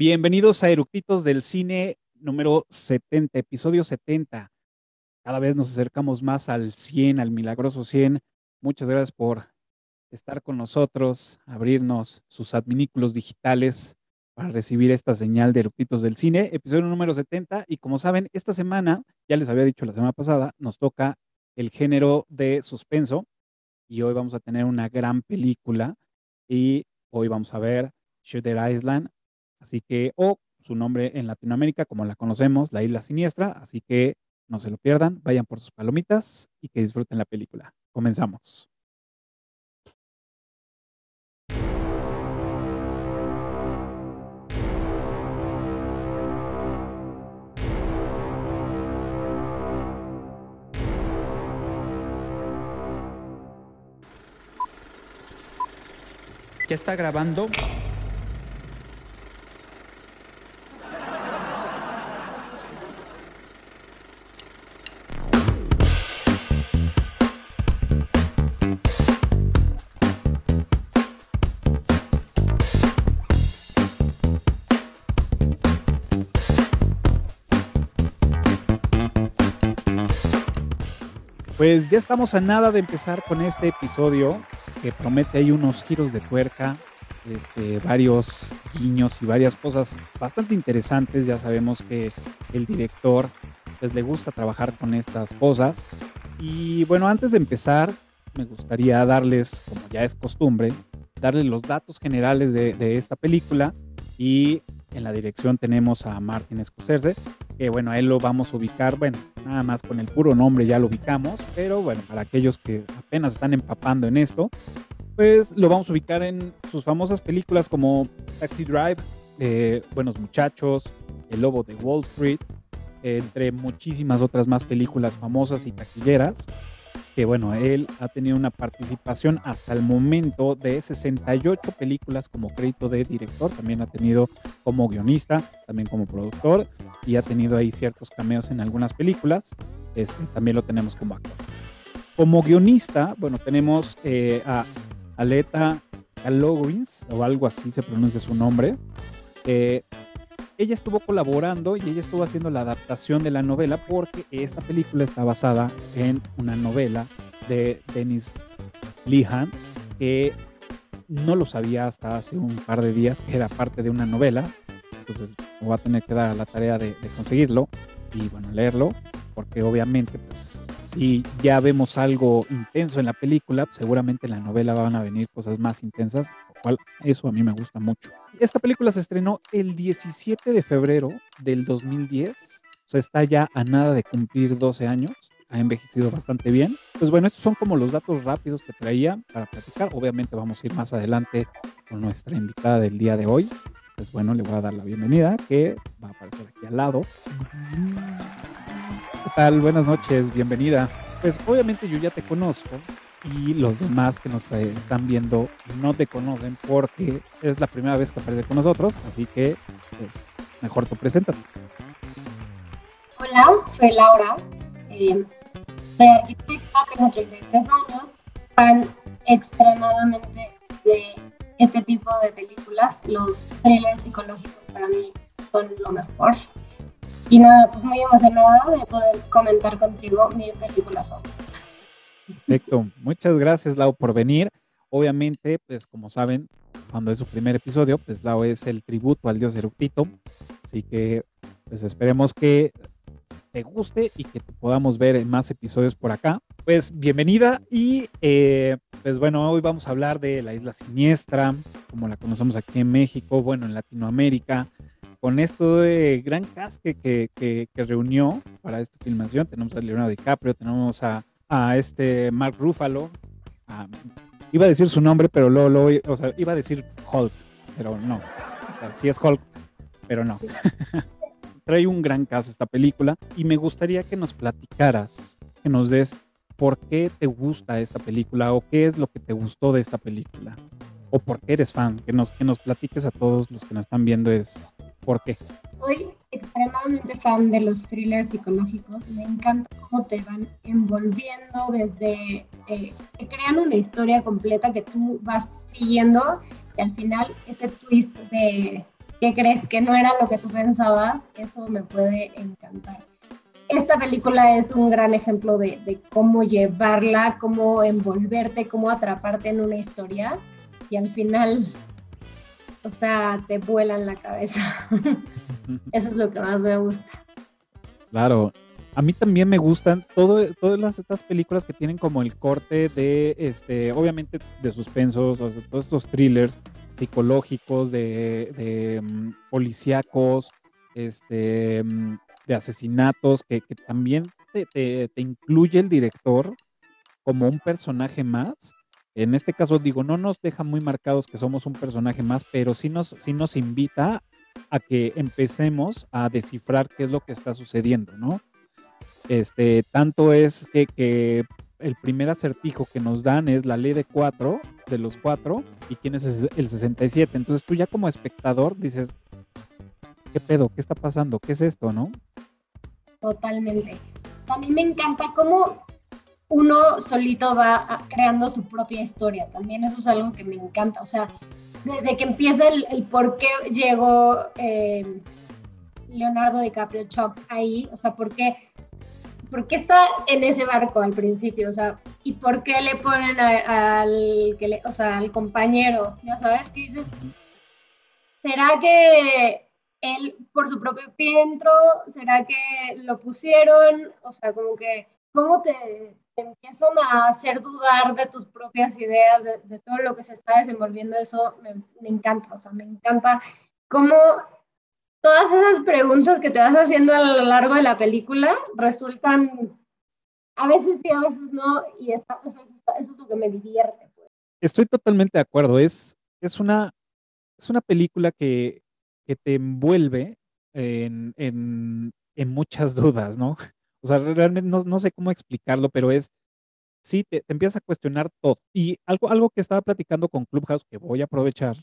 Bienvenidos a Eructitos del Cine número 70, episodio 70. Cada vez nos acercamos más al 100, al milagroso 100. Muchas gracias por estar con nosotros, abrirnos sus adminículos digitales para recibir esta señal de Eructitos del Cine, episodio número 70. Y como saben, esta semana, ya les había dicho la semana pasada, nos toca el género de suspenso y hoy vamos a tener una gran película y hoy vamos a ver Shooter Island, así que, o su nombre en Latinoamérica, como la conocemos, La Isla Siniestra, así que no se lo pierdan, vayan por sus palomitas y que disfruten la película. Comenzamos. ¿Ya está grabando? Pues ya estamos a nada de empezar con este episodio que promete ahí unos giros de tuerca, este, varios guiños y varias cosas bastante interesantes. Ya sabemos que el director pues, le gusta trabajar con estas cosas. Y bueno, antes de empezar, me gustaría darles, como ya es costumbre, darles los datos generales de esta película. Y en la dirección tenemos a Martin Scorsese, que bueno, a él lo vamos a ubicar, bueno, nada más con el puro nombre ya lo ubicamos, pero bueno, para aquellos que apenas están empapando en esto, pues lo vamos a ubicar en sus famosas películas como Taxi Drive, eh, Buenos Muchachos, El Lobo de Wall Street, entre muchísimas otras más películas famosas y taquilleras que bueno, él ha tenido una participación hasta el momento de 68 películas como crédito de director, también ha tenido como guionista, también como productor y ha tenido ahí ciertos cameos en algunas películas, este, también lo tenemos como actor. Como guionista, bueno, tenemos eh, a Aleta Kalowins, o algo así se pronuncia su nombre, eh, ella estuvo colaborando y ella estuvo haciendo la adaptación de la novela porque esta película está basada en una novela de Dennis Lihan que no lo sabía hasta hace un par de días que era parte de una novela. Entonces me a tener que dar la tarea de, de conseguirlo y bueno, leerlo porque obviamente pues si ya vemos algo intenso en la película, seguramente en la novela van a venir cosas más intensas, cual eso a mí me gusta mucho. Esta película se estrenó el 17 de febrero del 2010, o sea, está ya a nada de cumplir 12 años, ha envejecido bastante bien. Pues bueno, estos son como los datos rápidos que traía para platicar. Obviamente vamos a ir más adelante con nuestra invitada del día de hoy. Pues bueno, le voy a dar la bienvenida, que va a aparecer aquí al lado. ¿Qué tal? Buenas noches, bienvenida. Pues obviamente yo ya te conozco y los demás que nos eh, están viendo no te conocen porque es la primera vez que apareces con nosotros, así que pues mejor tú preséntate. Hola, soy Laura, eh, soy arquitecta, tengo 33 años, fan extremadamente de este tipo de películas, los thrillers psicológicos para mí son lo mejor. Y nada, pues muy emocionada de poder comentar contigo mi película favorita. Perfecto, muchas gracias Lau por venir. Obviamente, pues como saben, cuando es su primer episodio, pues Lau es el tributo al dios Eructito. Así que pues esperemos que te guste y que te podamos ver en más episodios por acá. Pues bienvenida y eh, pues bueno, hoy vamos a hablar de la isla siniestra, como la conocemos aquí en México, bueno, en Latinoamérica, con esto de gran cast que, que, que, que reunió para esta filmación. Tenemos a Leonardo DiCaprio, tenemos a, a este Mark Ruffalo, a, iba a decir su nombre, pero luego, luego, o sea, iba a decir Hulk, pero no, o sea, sí es Hulk, pero no. Trae un gran cast esta película y me gustaría que nos platicaras, que nos des por qué te gusta esta película o qué es lo que te gustó de esta película o por qué eres fan, que nos, que nos platiques a todos los que nos están viendo es por qué. Soy extremadamente fan de los thrillers psicológicos. Me encanta cómo te van envolviendo desde eh, que crean una historia completa que tú vas siguiendo y al final ese twist de ¿qué crees que no era lo que tú pensabas? Eso me puede encantar. Esta película es un gran ejemplo de cómo llevarla, cómo envolverte, cómo atraparte en una historia y al final, o sea, te vuelan la cabeza. Eso es lo que más me gusta. Claro, a mí también me gustan todo, todas estas películas que tienen como el corte de, este, obviamente, de suspensos, todos estos thrillers psicológicos, de, de mm, policíacos, este, mm, de asesinatos, que, también te, incluye el director como un personaje más. En este caso, digo, no nos deja muy marcados que somos un personaje más, pero sí nos, sí nos invita a que empecemos a descifrar qué es lo que está sucediendo, ¿no? Este, tanto es que, que el primer acertijo que nos dan es la ley de cuatro, de los cuatro, y quién es el 67. Entonces tú ya como espectador dices, ¿qué pedo? ¿Qué está pasando? ¿Qué es esto, no? Totalmente. A mí me encanta cómo uno solito va creando su propia historia. También eso es algo que me encanta. O sea, desde que empieza el, por qué llegó eh, Leonardo DiCaprio Chuck ahí, o sea, por qué ¿por qué está en ese barco al principio? O sea, ¿y por qué le ponen al, que o sea, al compañero? Ya sabes qué dices. ¿Será que él por su propio pie entró? ¿Será que lo pusieron? O sea, como que, ¿cómo te, empiezan a hacer dudar de tus propias ideas, de, todo lo que se está desenvolviendo? Eso me, encanta, o sea, me encanta cómo todas esas preguntas que te vas haciendo a lo largo de la película resultan, a veces sí, a veces no, y eso, es lo que me divierte. Pues. Estoy totalmente de acuerdo, es, es, una, es una película que, que te envuelve en, en, en, muchas dudas, ¿no? O sea, realmente no, no sé cómo explicarlo, pero es, sí, te, te empiezas a cuestionar todo. Y algo, algo que estaba platicando con Clubhouse, que voy a aprovechar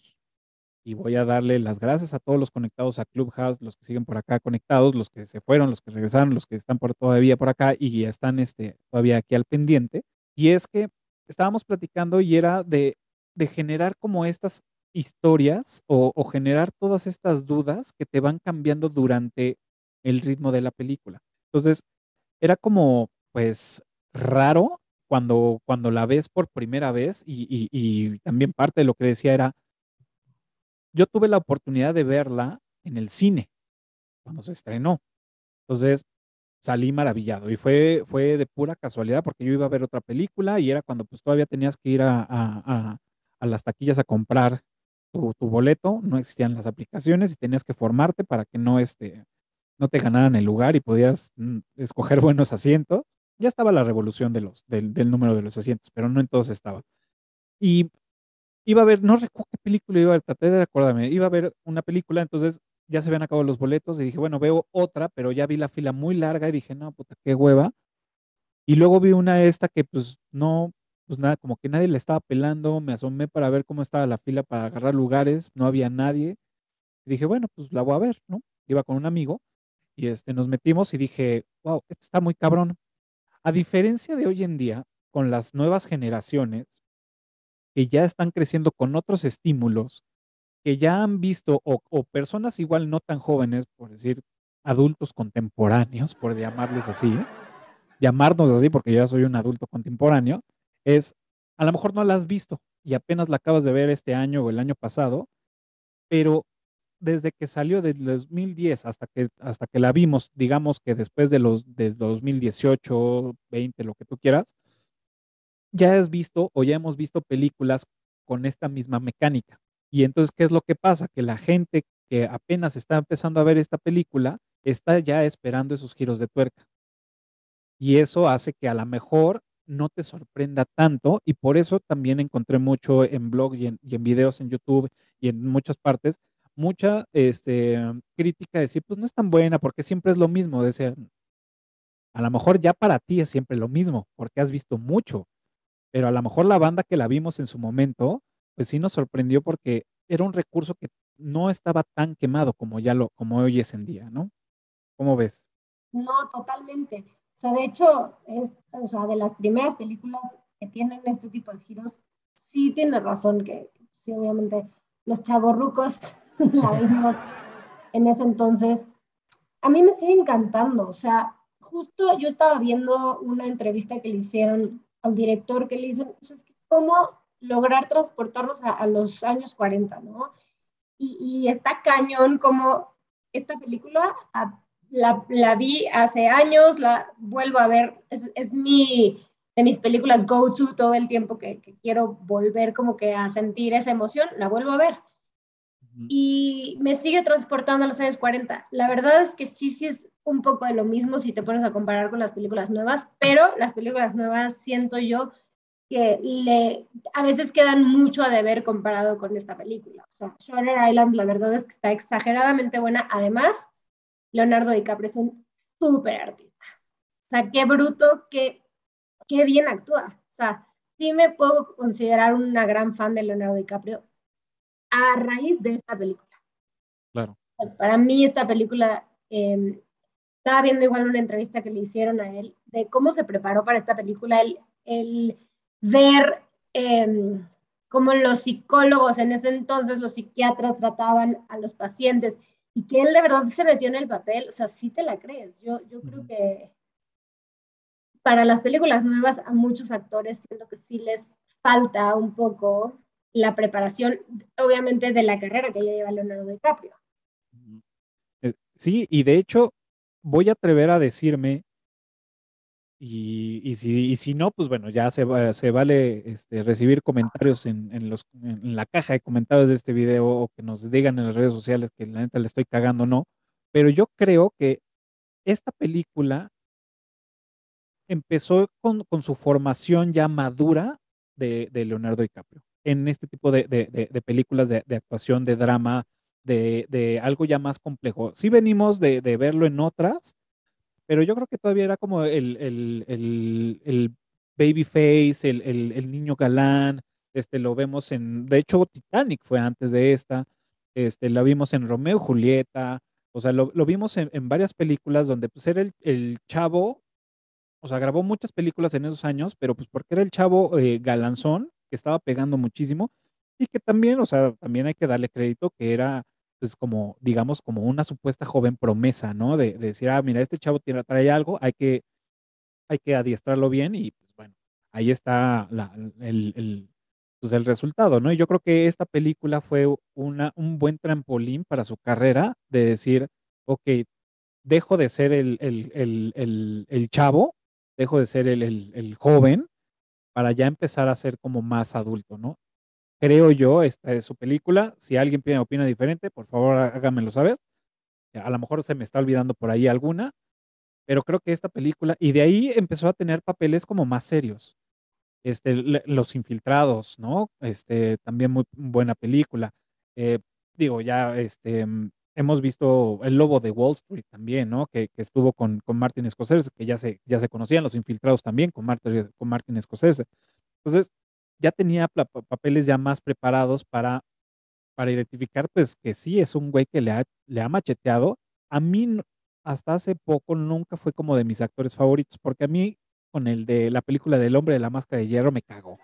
y voy a darle las gracias a todos los conectados a Clubhouse, los que siguen por acá conectados, los que se fueron, los que regresaron, los que están por todavía por acá y están este, todavía aquí al pendiente. Y es que estábamos platicando y era de, de generar como estas historias o, o, generar todas estas dudas que te van cambiando durante el ritmo de la película. Entonces, era como, pues, raro cuando, cuando la ves por primera vez y, y, también parte de lo que decía era, yo tuve la oportunidad de verla en el cine cuando se estrenó. Entonces salí maravillado y fue, fue de pura casualidad porque yo iba a ver otra película y era cuando pues todavía tenías que ir a, las taquillas a comprar tu, boleto, no existían las aplicaciones y tenías que formarte para que no, este, no te ganaran el lugar y podías mm, escoger buenos asientos. Ya estaba la revolución de los, del, del número de los asientos, pero no en todos estaba. Y iba a ver, no recuerdo qué película iba a ver, traté de acordarme, iba a ver una película, entonces ya se habían acabado los boletos y dije, bueno, veo otra, pero ya vi la fila muy larga y dije, no, puta, qué hueva. Y luego vi una esta que pues no, pues nada, como que nadie le estaba pelando, me asomé para ver cómo estaba la fila para agarrar lugares, no había nadie. Y dije, bueno, pues la voy a ver, ¿no? Iba con un amigo y este, nos metimos y dije, wow, esto está muy cabrón. A diferencia de hoy en día, con las nuevas generaciones, que ya están creciendo con otros estímulos, que ya han visto, o, personas igual no tan jóvenes, por decir, adultos contemporáneos, por llamarles así, llamarnos así, porque ya soy un adulto contemporáneo, es, a lo mejor no la has visto y apenas la acabas de ver este año o el año pasado, pero desde que salió desde 2010 hasta que, hasta que la vimos, digamos que después de los de 2018, 20, lo que tú quieras, ya has visto o ya hemos visto películas con esta misma mecánica. Y entonces, ¿qué es lo que pasa? Que la gente que apenas está empezando a ver esta película está ya esperando esos giros de tuerca. Y eso hace que a lo mejor no te sorprenda tanto y por eso también encontré mucho en blog y en, videos en YouTube y en muchas partes, mucha este, crítica de decir, pues no es tan buena porque siempre es lo mismo. De a lo mejor ya para ti es siempre lo mismo porque has visto mucho pero a lo mejor la banda que la vimos en su momento, pues sí nos sorprendió porque era un recurso que no estaba tan quemado como ya lo, como hoy es en día, ¿no? ¿Cómo ves? No, totalmente. O sea, de hecho, o sea, de las primeras películas que tienen este tipo de giros, sí tiene razón que, sí, obviamente, los chavorrucos la vimos en ese entonces, a mí me sigue encantando. O sea, justo yo estaba viendo una entrevista que le hicieron al director que le dicen, ¿cómo lograr transportarnos a, los años 40, ¿no? Y, está cañón como esta película la, la, vi hace años, la vuelvo a ver, es, es mi, de mis películas go-to todo el tiempo que, que, quiero volver como que a sentir esa emoción, la vuelvo a ver y me sigue transportando a los años 40. La verdad es que sí, sí es un poco de lo mismo si te pones a comparar con las películas nuevas, pero las películas nuevas siento yo que le, a veces quedan mucho a deber comparado con esta película. O sea, Shutter Island la verdad es que está exageradamente buena. Además, Leonardo DiCaprio es un súper artista. O sea, qué bruto, qué, qué bien actúa. O sea, sí me puedo considerar una gran fan de Leonardo DiCaprio a raíz de esta película. Claro. Para mí esta película, em, estaba viendo igual una entrevista que le hicieron a él de cómo se preparó para esta película, el, el ver em, cómo los psicólogos en ese entonces, los psiquiatras trataban a los pacientes y que él de verdad se metió en el papel, o sea, sí te la crees. Yo, yo creo que para las películas nuevas a muchos actores siento que sí les falta un poco la preparación, obviamente, de la carrera que ya lleva Leonardo DiCaprio. Eh, sí, y de hecho, voy a atrever a decirme, y, y, si, y si no, pues bueno, ya se, vale este, recibir comentarios en, en, los, en la caja de comentarios de este video o que nos digan en las redes sociales que la neta le estoy cagando, no. Pero yo creo que esta película empezó con, con su formación ya madura de, de Leonardo DiCaprio en este tipo de, películas de, actuación, de drama, de, algo ya más complejo. Sí venimos de, verlo en otras, pero yo creo que todavía era como el, el, el, baby face, el, niño galán, este, lo vemos en, de hecho Titanic fue antes de esta, este, la vimos en Romeo y Julieta, o sea, lo, vimos en, varias películas donde pues era el, chavo, o sea, grabó muchas películas en esos años, pero pues porque era el chavo eh, galanzón, que estaba pegando muchísimo y que también, o sea, también hay que darle crédito que era, pues como, digamos, como una supuesta joven promesa, ¿no? De, decir, ah, mira, este chavo tiene, trae algo, hay que, hay que adiestrarlo bien y, pues bueno, ahí está el, el, pues el resultado, ¿no? Y yo creo que esta película fue una, un buen trampolín para su carrera de decir, ok, dejo de ser el, el, el chavo, dejo de ser el, joven para ya empezar a ser como más adulto, ¿no? Creo yo, esta es su película. Si alguien tiene opinión diferente, por favor háganmelo saber. A lo mejor se me está olvidando por ahí alguna, pero creo que esta película, y de ahí empezó a tener papeles como más serios. Este, Los Infiltrados, ¿no? Este, también muy buena película. Eh, digo, ya este, hemos visto El Lobo de Wall Street también, ¿no? Que, estuvo con, con Martin Scorsese, que ya se, ya se conocían los infiltrados también con Martin, con Martin Scorsese. Entonces, ya tenía papeles ya más preparados para, para identificar, pues, que sí es un güey que le ha, le ha macheteado. A mí, hasta hace poco, nunca fue como de mis actores favoritos, porque a mí, con el de la película del hombre de la máscara de hierro, me cagó.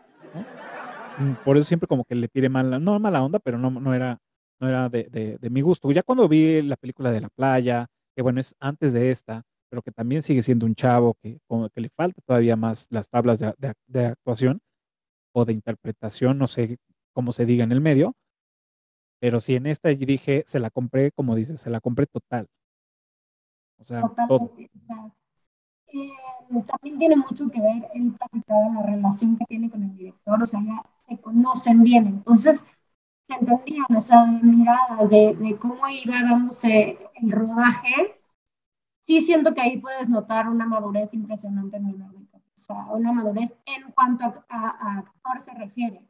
Mm, por eso siempre como que le tiré mala, no mala onda, pero no, no era no era de, de, mi gusto. Ya cuando vi la película de la playa, que bueno, es antes de esta, pero que también sigue siendo un chavo que, como que le falta todavía más las tablas de, actuación o de interpretación, no sé cómo se diga en el medio, pero si en esta dije, se la compré, como dices, se la compré total. O sea, eh, también tiene mucho que ver el la relación que tiene con el director, o sea, ya se conocen bien, entonces entendían, o sea, de miradas, de, de, cómo iba dándose el rodaje, sí siento que ahí puedes notar una madurez impresionante en el o sea, una madurez en cuanto a, actor se refiere.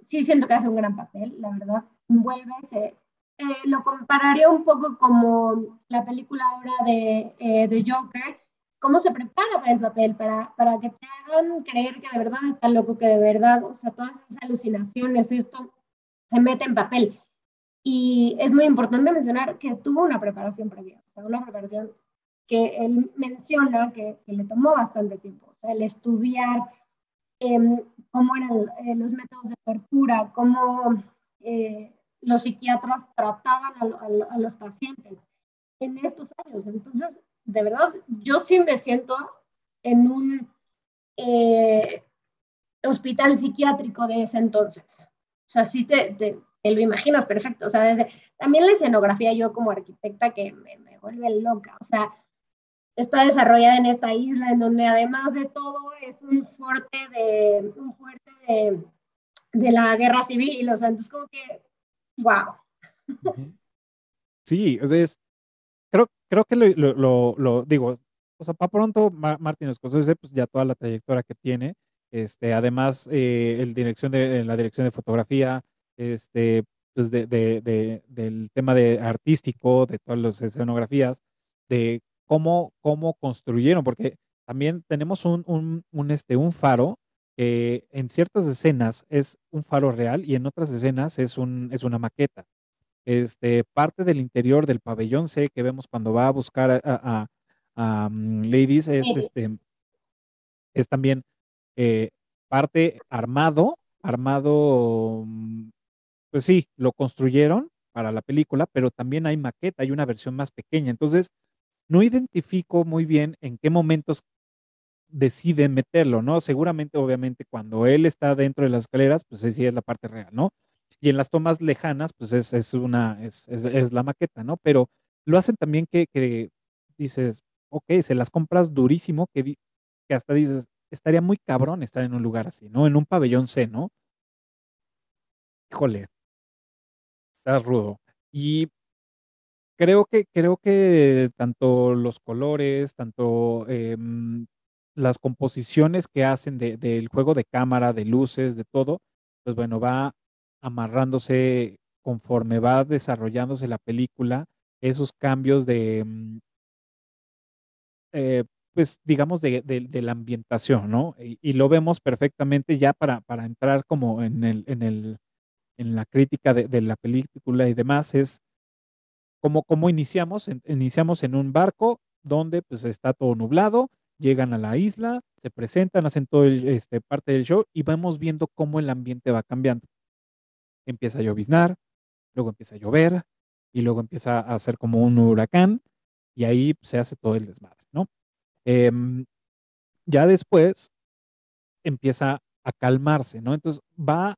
Sí siento que hace un gran papel, la verdad, envuelve, se, eh, lo compararía un poco como la película ahora de, eh, de Joker, cómo se prepara para el papel, para, para que te hagan creer que de verdad está loco, que de verdad, o sea, todas esas alucinaciones, esto, se mete en papel. Y es muy importante mencionar que tuvo una preparación previa, o sea, una preparación que él menciona que, le tomó bastante tiempo, o sea, el estudiar em, cómo eran eh, los métodos de tortura, cómo eh, los psiquiatras trataban a, los pacientes en estos años. Entonces, de verdad, yo sí me siento en un eh, hospital psiquiátrico de ese entonces. O sea, sí te, te, lo imaginas perfecto. O sea, desde, también la escenografía, yo como arquitecta, que me, me vuelve loca. O sea, está desarrollada en esta isla, en donde además de todo es un fuerte de, un fuerte de, de la guerra civil, y los santos como que, wow. Sí, o sea, es, creo, creo que lo, lo, lo, digo, o sea, para pronto Martín Scorsese, pues ya toda la trayectoria que tiene, este, además, eh, el dirección de, la dirección de fotografía, este, pues de, de, de, del tema de artístico, de todas las escenografías, de cómo, cómo construyeron, porque también tenemos un, un, un, este, un faro que en ciertas escenas es un faro real y en otras escenas es, un, es una maqueta. Este, parte del interior del pabellón C que vemos cuando va a buscar a, a, a mm, Ladies es, este, es también eh, parte armado, armado, mm, pues sí, lo construyeron para la película, pero también hay maqueta, hay una versión más pequeña. Entonces, no identifico muy bien en qué momentos deciden meterlo, ¿no? Seguramente, obviamente, cuando él está dentro de las escaleras, pues sí es la parte real, ¿no? Y en las tomas lejanas, pues es, es una, es, es, la maqueta, ¿no? Pero lo hacen también que, que dices, ok, se las compras durísimo, que, que hasta dices, estaría muy cabrón estar en un lugar así, ¿no? En un pabellón C, ¿no? Híjole, está rudo. Y creo que, creo que tanto los colores, tanto em, las composiciones que hacen del juego de cámara, de luces, de todo, pues bueno, va amarrándose conforme va desarrollándose la película, esos cambios de, mm, eh, pues digamos, de, la ambientación, ¿no? Y, lo vemos perfectamente ya para, para entrar como en, el, en, el, en la crítica de, la película y demás, es como, como iniciamos, iniciamos en un barco donde pues está todo nublado, llegan a la isla, se presentan, hacen todo el, este, parte del show y vamos viendo cómo el ambiente va cambiando. Empieza a lloviznar, luego empieza a llover y luego empieza a hacer como un huracán y ahí se hace todo el desmadre, ¿no? Em, ya después empieza a calmarse, ¿no? Entonces va,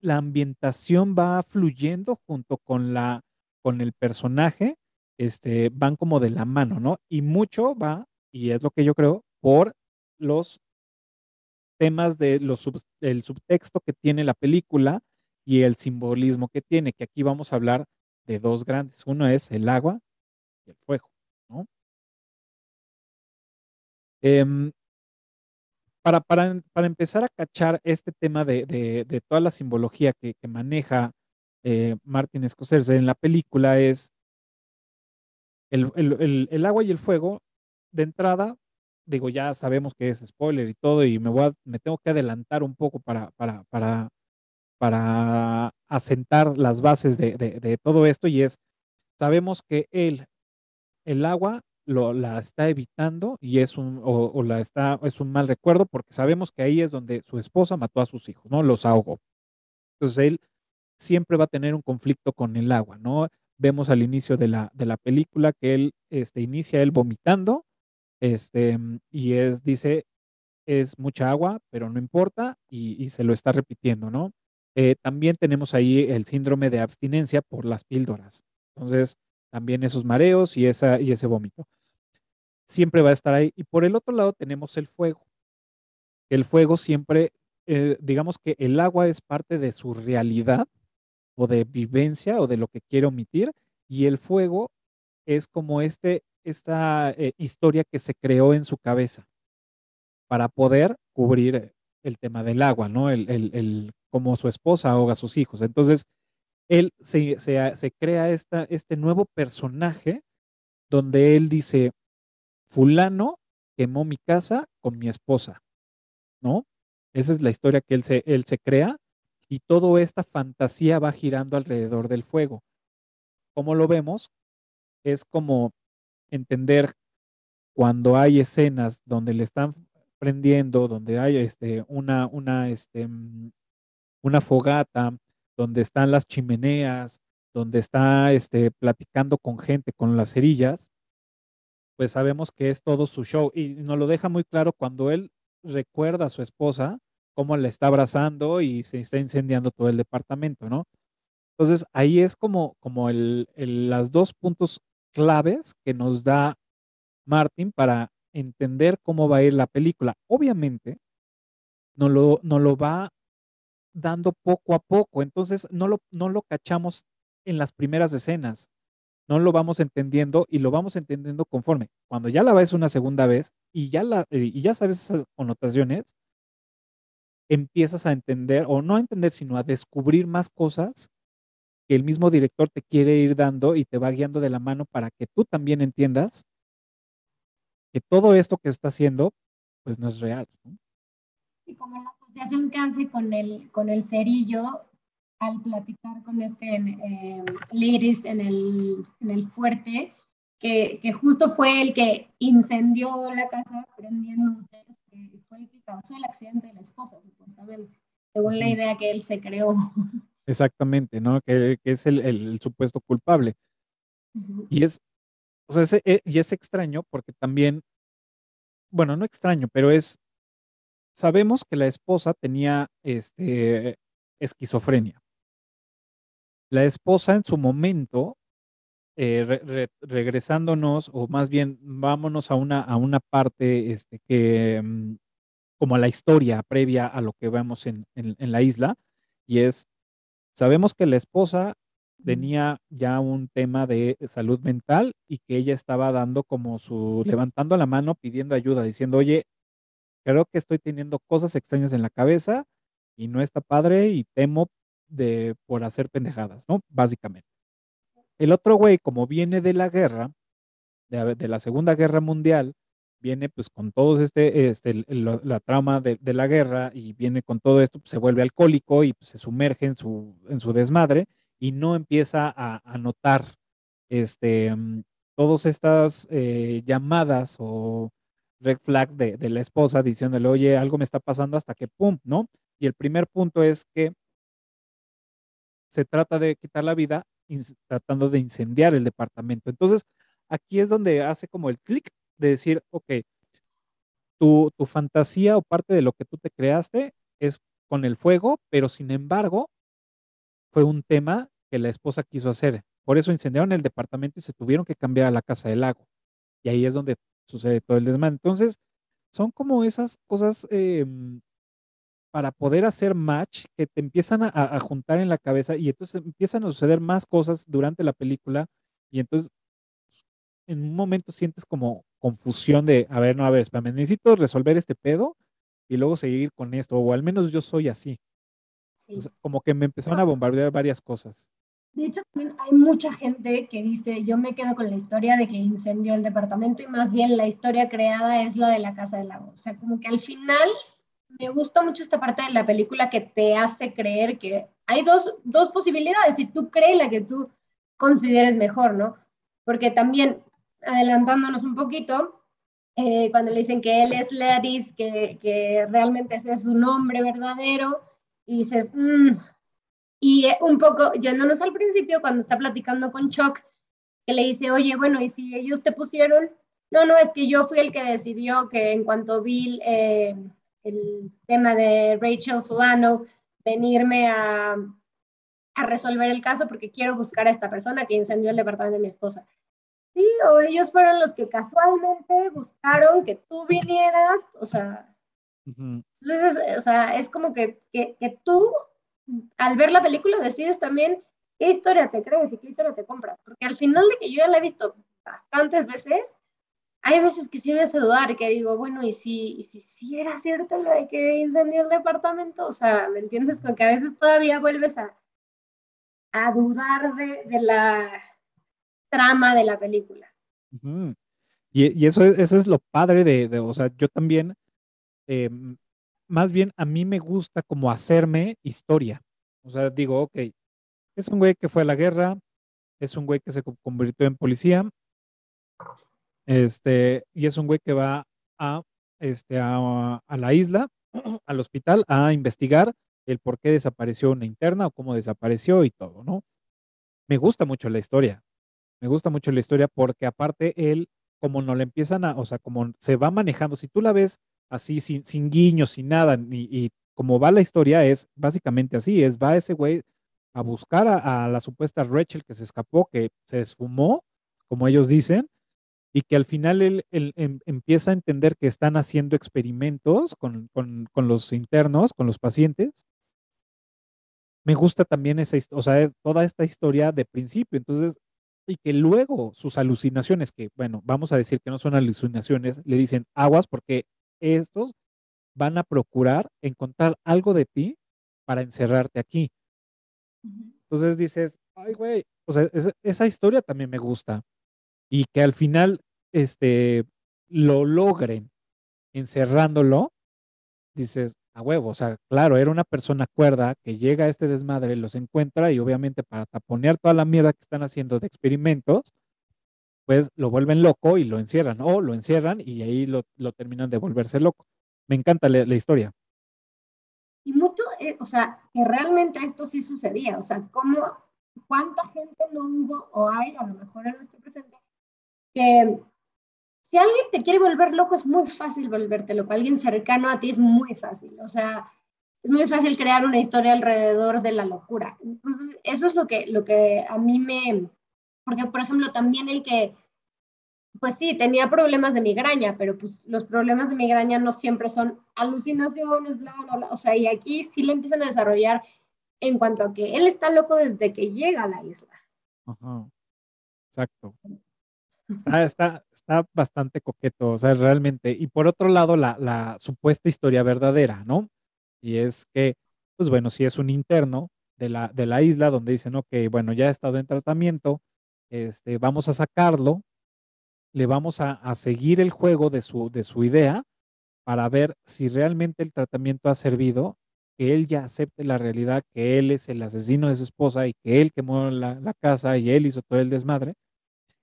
la ambientación va fluyendo junto con la, con el personaje, este, van como de la mano, ¿no? Y mucho va y es lo que yo creo, por los temas de los del subtexto que tiene la película y el simbolismo que tiene, que aquí vamos a hablar de dos grandes. Uno es el agua y el fuego, ¿no? Em, para, para, para, empezar a cachar este tema de, de, toda la simbología que, maneja eh, Martin Scorsese en la película es el, el, el, agua y el fuego de entrada, digo, ya sabemos que es spoiler y todo, y me, voy a, me tengo que adelantar un poco para, para, para, para asentar las bases de, de, todo esto, y es, sabemos que el agua lo, la está evitando y es un, o, la está, es un mal recuerdo porque sabemos que ahí es donde su esposa mató a sus hijos, ¿no? Los ahogó. Entonces él siempre va a tener un conflicto con el agua, ¿no? Vemos al inicio de la, de la película que él este, inicia él vomitando este, y es, dice, es mucha agua, pero no importa, y, se lo está repitiendo, ¿no? Eh, también tenemos ahí el síndrome de abstinencia por las píldoras. Entonces, también esos mareos y, esa, y ese vómito. Siempre va a estar ahí. Y por el otro lado tenemos el fuego. El fuego siempre, eh, digamos que el agua es parte de su realidad o de vivencia o de lo que quiere omitir, y el fuego es como este esta eh, historia que se creó en su cabeza para poder cubrir el tema del agua, ¿no? El, el, el cómo su esposa ahoga a sus hijos. Entonces, él se, se, se crea esta, este nuevo personaje donde él dice, fulano quemó mi casa con mi esposa, ¿no? Esa es la historia que él se, él se crea y toda esta fantasía va girando alrededor del fuego. Como lo vemos, es como entender cuando hay escenas donde le están prendiendo, donde hay este, una, una, este, una fogata, donde están las chimeneas, donde está este, platicando con gente, con las cerillas, pues sabemos que es todo su show y nos lo deja muy claro cuando él recuerda a su esposa, cómo la está abrazando y se está incendiando todo el departamento, ¿no? Entonces ahí es como, como el, las dos puntos claves que nos da Martin para entender cómo va a ir la película. Obviamente, no lo, no lo va dando poco a poco, entonces no lo, no lo cachamos en las primeras escenas, no lo vamos entendiendo y lo vamos entendiendo conforme. Cuando ya la ves una segunda vez y ya, la, y ya sabes esas connotaciones, empiezas a entender, o no a entender, sino a descubrir más cosas que el mismo director te quiere ir dando y te va guiando de la mano para que tú también entiendas que todo esto que está haciendo, pues no es real. Y como la asociación que hace con el, con el cerillo al platicar con este eh, Liris en el, en el fuerte, que, que, justo fue el que incendió la casa prendiendo que fue el que causó el accidente de la esposa, supuestamente, según la idea que él se creó. Exactamente, ¿no? Que, que es el, el, supuesto culpable. Y es, o sea, es, eh, y es extraño porque también, bueno, no extraño, pero es, sabemos que la esposa tenía este, esquizofrenia. La esposa en su momento, eh, regresándonos, o más bien vámonos a una, a una parte este, que, mm, como a la historia previa a lo que vemos en, en la isla, y es, sabemos que la esposa tenía ya un tema de salud mental y que ella estaba dando como su, levantando la mano pidiendo ayuda, diciendo, oye, creo que estoy teniendo cosas extrañas en la cabeza y no está padre y temo de por hacer pendejadas, ¿no? Básicamente. El otro güey, como viene de la guerra, de, la Segunda Guerra Mundial, viene pues con todos este, este la trama de, la guerra y viene con todo esto, pues, se vuelve alcohólico y pues, se sumerge en su, en su desmadre y no empieza a, notar este, mm, todas estas eh, llamadas o red flag de, de, la esposa diciéndole, oye, algo me está pasando hasta que, ¡pum!, ¿no? Y el primer punto es que se trata de quitar la vida tratando de incendiar el departamento. Entonces, aquí es donde hace como el clic de decir, ok, tu, tu fantasía o parte de lo que tú te creaste es con el fuego, pero sin embargo, fue un tema que la esposa quiso hacer. Por eso incendiaron el departamento y se tuvieron que cambiar a la casa del lago. Y ahí es donde sucede todo el desmán. Entonces, son como esas cosas em, para poder hacer match que te empiezan a, juntar en la cabeza y entonces empiezan a suceder más cosas durante la película y entonces en un momento sientes como confusión de, a ver, no, a ver, espérame, necesito resolver este pedo y luego seguir con esto, o al menos yo soy así. como que me empezaron a bombardear varias cosas. De hecho, también hay mucha gente que dice, yo me quedo con la historia de que incendió el departamento y más bien la historia creada es la de la Casa del Lago. O sea, como que al final me gusta mucho esta parte de la película que te hace creer que hay dos, dos posibilidades y tú crees la que tú consideres mejor, ¿no? Porque también, adelantándonos un poquito, eh, cuando le dicen que él es Ladis, que, que realmente ese es su nombre verdadero, y dices, mm". y un poco, yéndonos al principio, cuando está platicando con Chuck, que le dice, oye, bueno, ¿y si ellos te pusieron? No, no, es que yo fui el que decidió que en cuanto Bill... Eh, el tema de Rachel Solano, venirme a, a resolver el caso porque quiero buscar a esta persona que incendió el departamento de mi esposa. Sí, o ellos fueron los que casualmente buscaron que tú vinieras, o sea, entonces, o sea, es como que, que, que, tú, al ver la película, decides también qué historia te crees y qué historia te compras, porque al final de que yo ya la he visto bastantes veces, hay veces que sí me hace dudar, que digo, bueno, ¿y si, y si, era cierto lo de que incendió el departamento? O sea, ¿me entiendes? Con que a veces todavía vuelves a, a dudar de, de, la trama de la película. y, y, eso, eso es lo padre de, de o sea, yo también, eh, más bien a mí me gusta como hacerme historia. O sea, digo, ok, es un güey que fue a la guerra, es un güey que se convirtió en policía, este, y es un güey que va a, este, a, la isla, al hospital, a investigar el por qué desapareció una interna o cómo desapareció y todo, ¿no? me gusta mucho la historia. Me gusta mucho la historia porque aparte él, como no le empiezan a, o sea, como se va manejando, si tú la ves así, sin, sin guiños, sin nada, y, y como va la historia, es básicamente así, es va ese güey a buscar a, a la supuesta Rachel que se escapó, que se esfumó, como ellos dicen, y que al final él, él em- empieza a entender que están haciendo experimentos con, con- con los internos, con los pacientes. Me gusta también esa, o sea, toda esta historia de principio, entonces, y que luego sus alucinaciones, que bueno, vamos a decir que no son alucinaciones, le dicen aguas porque estos van a procurar encontrar algo de ti para encerrarte aquí. Entonces dices, ay, güey, o sea, es- esa historia también me gusta. Y que al final, este, lo logren encerrándolo, dices, a huevo, o sea, claro, era una persona cuerda que llega a este desmadre, los encuentra y obviamente para taponear toda la mierda que están haciendo de experimentos, pues lo vuelven loco y lo encierran, o lo encierran y ahí lo, lo terminan de volverse loco. Me encanta la, historia. Y mucho, eh, o sea, que realmente esto sí sucedía, o sea, cómo, cuánta gente no hubo o hay, a lo mejor en nuestro presente, que si alguien te quiere volver loco es muy fácil volverte loco, alguien cercano a ti es muy fácil, o sea, es muy fácil crear una historia alrededor de la locura. Entonces, eso es lo que, lo que a mí me, porque por ejemplo, también el que, pues sí, tenía problemas de migraña, pero pues los problemas de migraña no siempre son alucinaciones, bla, bla, bla, o sea, y aquí sí le empiezan a desarrollar en cuanto a que él está loco desde que llega a la isla. Ajá. Exacto. Está, está, está bastante coqueto, o sea, realmente. Y por otro lado, la, la supuesta historia verdadera, ¿no? Y es que, pues bueno, si es un interno de la, de la isla donde dicen, ok, bueno, ya ha estado en tratamiento, este, vamos a sacarlo, le vamos a, a seguir el juego de su, de su idea para ver si realmente el tratamiento ha servido, que él ya acepte la realidad, que él es el asesino de su esposa y que él quemó la, la casa y él hizo todo el desmadre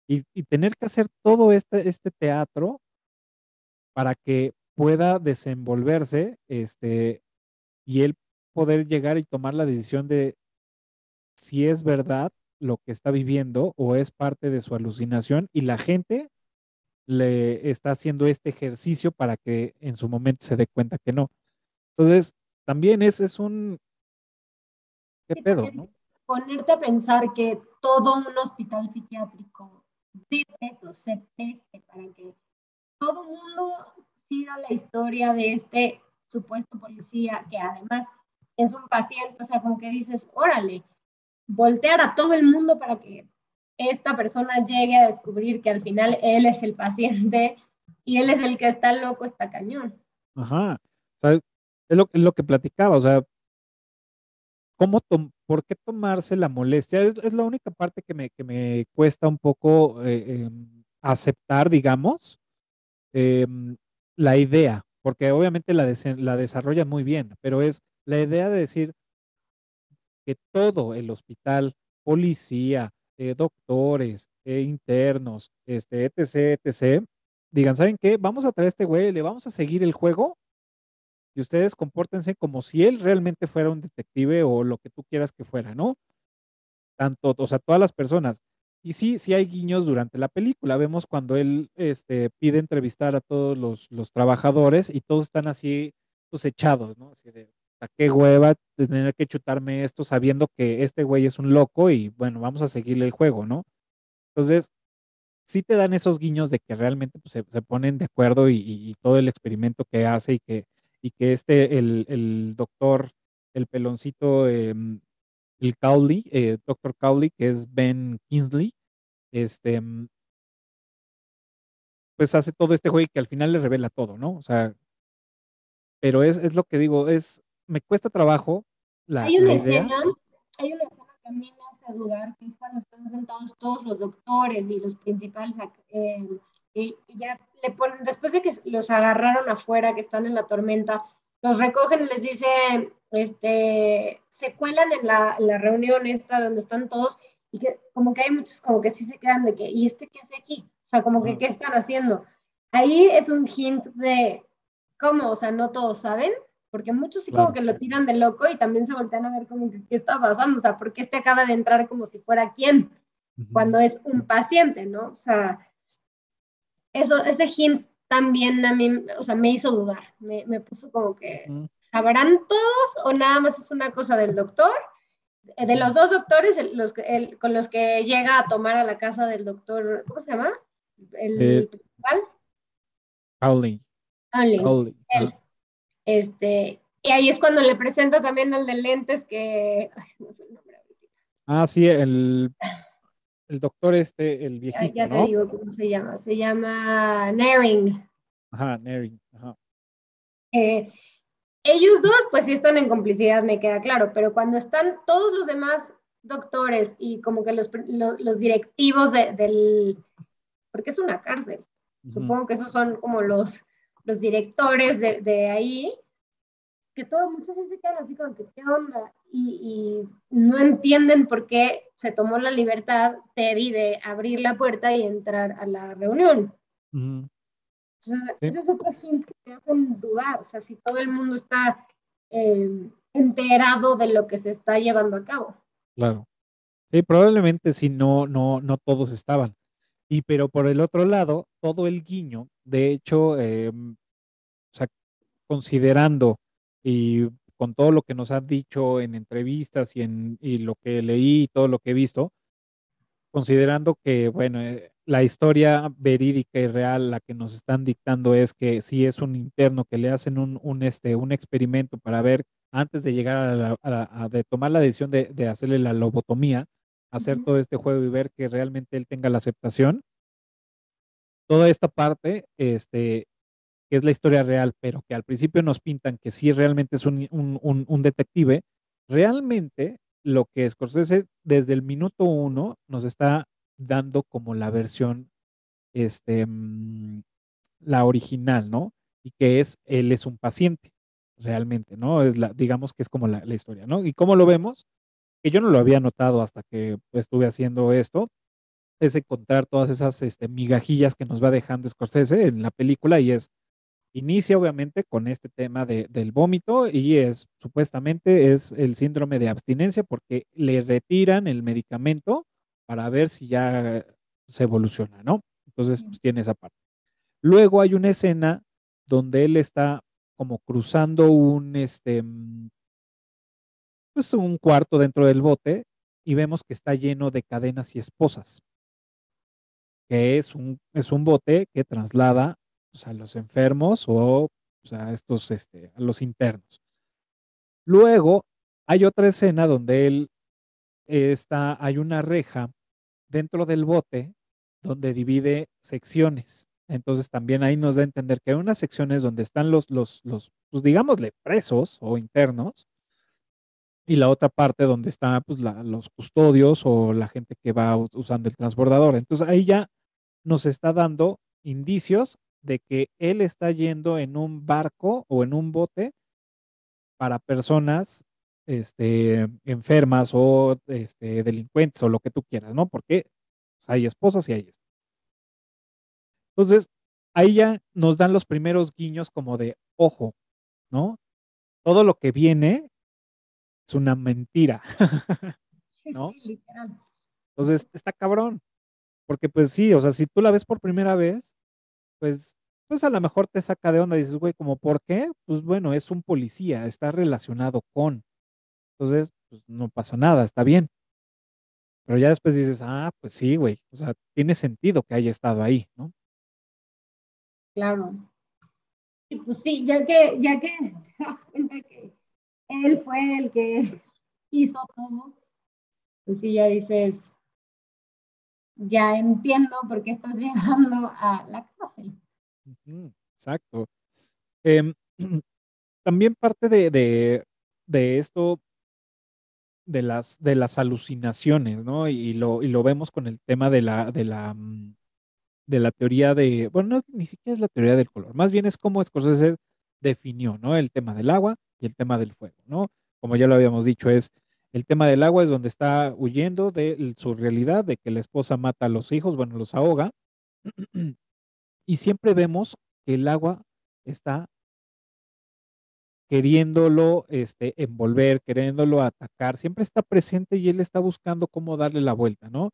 y, y tener que hacer todo este, este teatro para que pueda desenvolverse este, y él poder llegar y tomar la decisión de si es verdad lo que está viviendo o es parte de su alucinación y la gente le está haciendo este ejercicio para que en su momento se dé cuenta que no. Entonces, también es, es un... ¿Qué pedo, no? Ponerte a pensar que todo un hospital psiquiátrico de eso se preste para que todo el mundo siga la historia de este supuesto policía que además es un paciente, o sea, como que dices, órale, voltear a todo el mundo para que esta persona llegue a descubrir que al final él es el paciente y él es el que está loco, está cañón. Ajá. O sea, es lo, es lo que platicaba, o sea, ¿cómo ¿por qué tomarse la molestia? Es, es la única parte que me, que me cuesta un poco eh, em, aceptar, digamos, em, la idea, porque obviamente la, dese- la desarrolla muy bien, pero es la idea de decir que todo el hospital, policía, eh, doctores, eh, internos, este, etc., etc., digan, ¿saben qué? Vamos a traer a este güey, le vamos a seguir el juego y ustedes compórtense como si él realmente fuera un detective o lo que tú quieras que fuera, ¿no? Tanto, o sea, todas las personas. Y sí, sí hay guiños durante la película. Vemos cuando él este, pide entrevistar a todos los, los trabajadores y todos están así, pues echados, ¿no? Así de, ¿a qué hueva tener que chutarme esto sabiendo que este güey es un loco y bueno, vamos a seguirle el juego, ¿no? Entonces, sí te dan esos guiños de que realmente pues, se, se ponen de acuerdo y, todo el experimento que hace y que, y que este, el, el doctor, el peloncito, em, el Cowley, eh, doctor Cowley, que es Ben Kingsley, este, mm, pues hace todo este juego y que al final le revela todo, ¿no? O sea, pero es, es lo que digo, es, me cuesta trabajo la, Hay una la idea. escena, hay una escena que a mí me hace dudar, que es cuando están sentados todos los doctores y los principales, eh, y ya le ponen, después de que los agarraron afuera, que están en la tormenta, los recogen y les dicen, este, se cuelan en la, en la reunión esta donde están todos, y que como que hay muchos como que sí se quedan de que, ¿y este qué hace aquí? O sea, como que. ¿qué están haciendo? Ahí es un hint de, ¿cómo? O sea, no todos saben, porque muchos sí como que lo tiran de loco y también se voltean a ver como que qué está pasando, o sea, ¿por qué este acaba de entrar como si fuera quién? Cuando es un paciente, ¿no? O sea, eso, ese hint también a mí, o sea, me hizo dudar, me, me puso como que, ¿sabrán todos o nada más es una cosa del doctor? De los dos doctores los, el, con los que llega a tomar a la casa del doctor, ¿cómo se llama? El eh, principal. Howling. Howling. Este, y ahí es cuando le presento también al de lentes que. Ay, se me fue el nombre Ah, sí, el, el doctor este, el viejito. Ya, te digo cómo se llama. Se llama Naring. Ajá, Naring. Ajá. Eh, ellos dos, pues sí están en complicidad, me queda claro, pero cuando están todos los demás doctores y como que los, los, directivos de, del, porque es una cárcel, supongo que esos son como los, los directores de, de ahí, que todo, muchas veces se quedan así como que, ¿qué onda? Y, y, no entienden por qué se tomó la libertad Teddy de abrir la puerta y entrar a la reunión. Entonces, ese es otro hint que te hacen dudar, o sea, si todo el mundo está eh, enterado de lo que se está llevando a cabo. Claro. Sí, probablemente si no, no, no todos estaban. Y pero por el otro lado, todo el guiño, de hecho, eh, o sea, considerando y con todo lo que nos han dicho en entrevistas y en y lo que leí y todo lo que he visto, considerando que, bueno, eh, la historia verídica y real, la que nos están dictando es que si es un interno que le hacen un, un este, un experimento para ver, antes de llegar a, de tomar la decisión de, de, hacerle la lobotomía, hacer todo este juego y ver que realmente él tenga la aceptación. Toda esta parte, este, que es la historia real, pero que al principio nos pintan que sí realmente es un, un, detective, realmente lo que Scorsese desde el minuto uno nos está dando como la versión, este, mm, la original, ¿no? Y que es, él es un paciente, realmente, ¿no? Es la, digamos que es como la, la historia, ¿no? Y cómo lo vemos, que yo no lo había notado hasta que estuve haciendo esto, es encontrar todas esas este, migajillas que nos va dejando Scorsese en la película y es, Inicia obviamente con este tema de, del vómito y es supuestamente es el síndrome de abstinencia porque le retiran el medicamento para ver si ya se evoluciona, ¿no? Entonces, pues tiene esa parte. Luego hay una escena donde él está como cruzando un, este, mm, pues un cuarto dentro del bote y vemos que está lleno de cadenas y esposas, que es un, es un bote que traslada a los enfermos o a estos, este, a los internos. Luego hay otra escena donde él está, hay una reja dentro del bote donde divide secciones. Entonces también ahí nos da a entender que hay unas secciones donde están los, los, los pues digámosle, presos o internos, y la otra parte donde están pues, los custodios o la gente que va usando el transbordador. Entonces ahí ya nos está dando indicios de que él está yendo en un barco o en un bote para personas este, enfermas o este, delincuentes o lo que tú quieras, ¿no? Porque pues, hay esposas y hay esposas. Entonces, ahí ya nos dan los primeros guiños como de, ojo, ¿no? Todo lo que viene es una mentira, ¿no? Entonces, está cabrón, porque pues sí, o sea, si tú la ves por primera vez, pues, pues a lo mejor te saca de onda, dices, güey, como, ¿por qué? Pues bueno, es un policía, está relacionado con. Entonces, pues no pasa nada, está bien. Pero ya después dices, ah, pues sí, güey, o sea, tiene sentido que haya estado ahí, ¿no? Claro. Y pues sí, ya que, ya que te das cuenta que él fue el que hizo todo, pues sí, ya dices, ya entiendo por qué estás llegando a la cárcel. Exacto. Em, también parte de, de, esto, de las, de las alucinaciones, ¿no? Y lo, y lo vemos con el tema de la, de la, mm, de la teoría de, bueno, no, ni siquiera es la teoría del color, más bien es cómo Scorsese definió, ¿no? El tema del agua y el tema del fuego, ¿no? Como ya lo habíamos dicho, es el tema del agua es donde está huyendo de su realidad, de que la esposa mata a los hijos, bueno, los ahoga. y siempre vemos que el agua está queriéndolo este, envolver, queriéndolo atacar, siempre está presente y él está buscando cómo darle la vuelta, ¿no?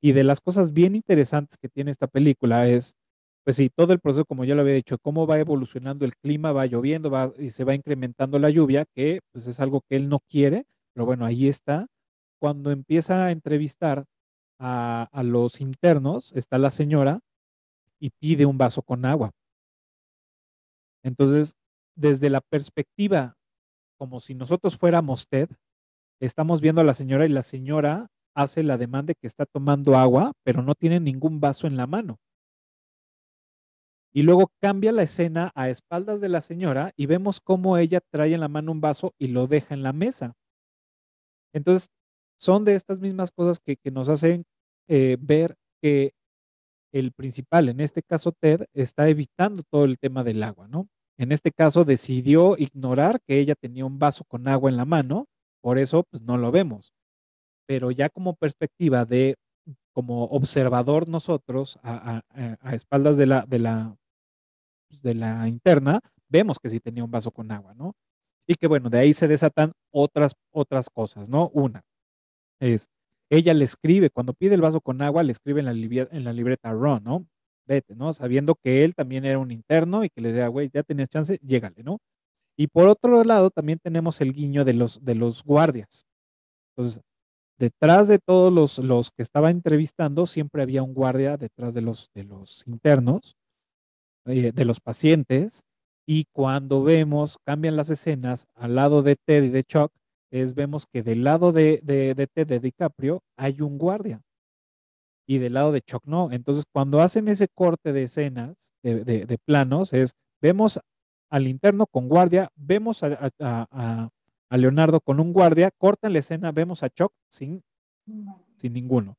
Y de las cosas bien interesantes que tiene esta película es, pues sí, todo el proceso, como ya lo había dicho, cómo va evolucionando el clima, va lloviendo va, y se va incrementando la lluvia, que pues es algo que él no quiere, pero bueno, ahí está. Cuando empieza a entrevistar a, los internos, está la señora y pide un vaso con agua. Entonces, desde la perspectiva, como si nosotros fuéramos Ted, estamos viendo a la señora y la señora hace la demanda de que está tomando agua, pero no tiene ningún vaso en la mano. Y luego cambia la escena a espaldas de la señora y vemos cómo ella trae en la mano un vaso y lo deja en la mesa. Entonces, son de estas mismas cosas que, nos hacen eh, ver que el principal, en este caso Ted, está evitando todo el tema del agua, ¿no? En este caso decidió ignorar que ella tenía un vaso con agua en la mano, por eso pues no lo vemos. Pero ya como perspectiva de, como observador nosotros, a, espaldas de la, de, la, pues, de la interna, vemos que sí tenía un vaso con agua, ¿no? Y que bueno, de ahí se desatan otras, otras cosas, ¿no? Una es, ella le escribe, cuando pide el vaso con agua, le escribe en la, libreta Ron, ¿no? vete, ¿no? Sabiendo que él también era un interno y que le decía, güey, ya tenías chance, llégale, ¿no? Y por otro lado, también tenemos el guiño de los, de los guardias. Entonces, detrás de todos los, los que estaba entrevistando, siempre había un guardia detrás de los, de los internos, eh, de los pacientes, y cuando vemos, cambian las escenas al lado de Ted y de Chuck, es vemos que del lado de, de, de Ted de DiCaprio hay un guardia y del lado de Chuck no. Entonces, cuando hacen ese corte de escenas, de, planos, es, vemos al interno con guardia, vemos a, Leonardo con un guardia, cortan la escena, vemos a Chuck sin, sin ninguno.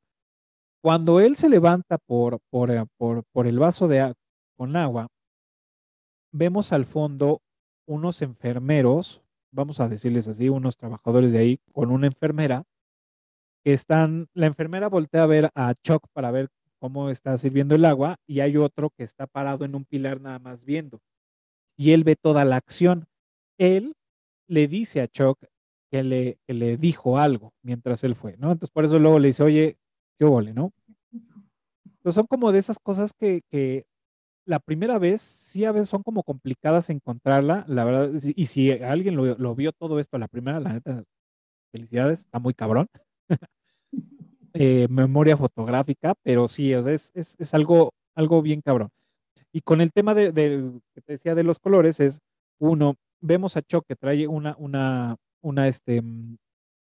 Cuando él se levanta por, por, eh, por, por el vaso de con agua, vemos al fondo unos enfermeros, vamos a decirles así, unos trabajadores de ahí con una enfermera, están, la enfermera voltea a ver a Chuck para ver cómo está sirviendo el agua y hay otro que está parado en un pilar nada más viendo. Y él ve toda la acción. Él le dice a Chuck que le, que le dijo algo mientras él fue, ¿no? Entonces por eso luego le dice, oye, qué vole, ¿no? Entonces son como de esas cosas que, que la primera vez sí a veces son como complicadas encontrarla, la verdad, y si alguien lo, vio todo esto la primera, la neta, felicidades, está muy cabrón. Eh, memoria fotográfica, pero sí, es, es, algo, algo bien cabrón. Y con el tema de, que te decía de los colores, es uno, vemos a Chuck que trae una, una, una, este, mm,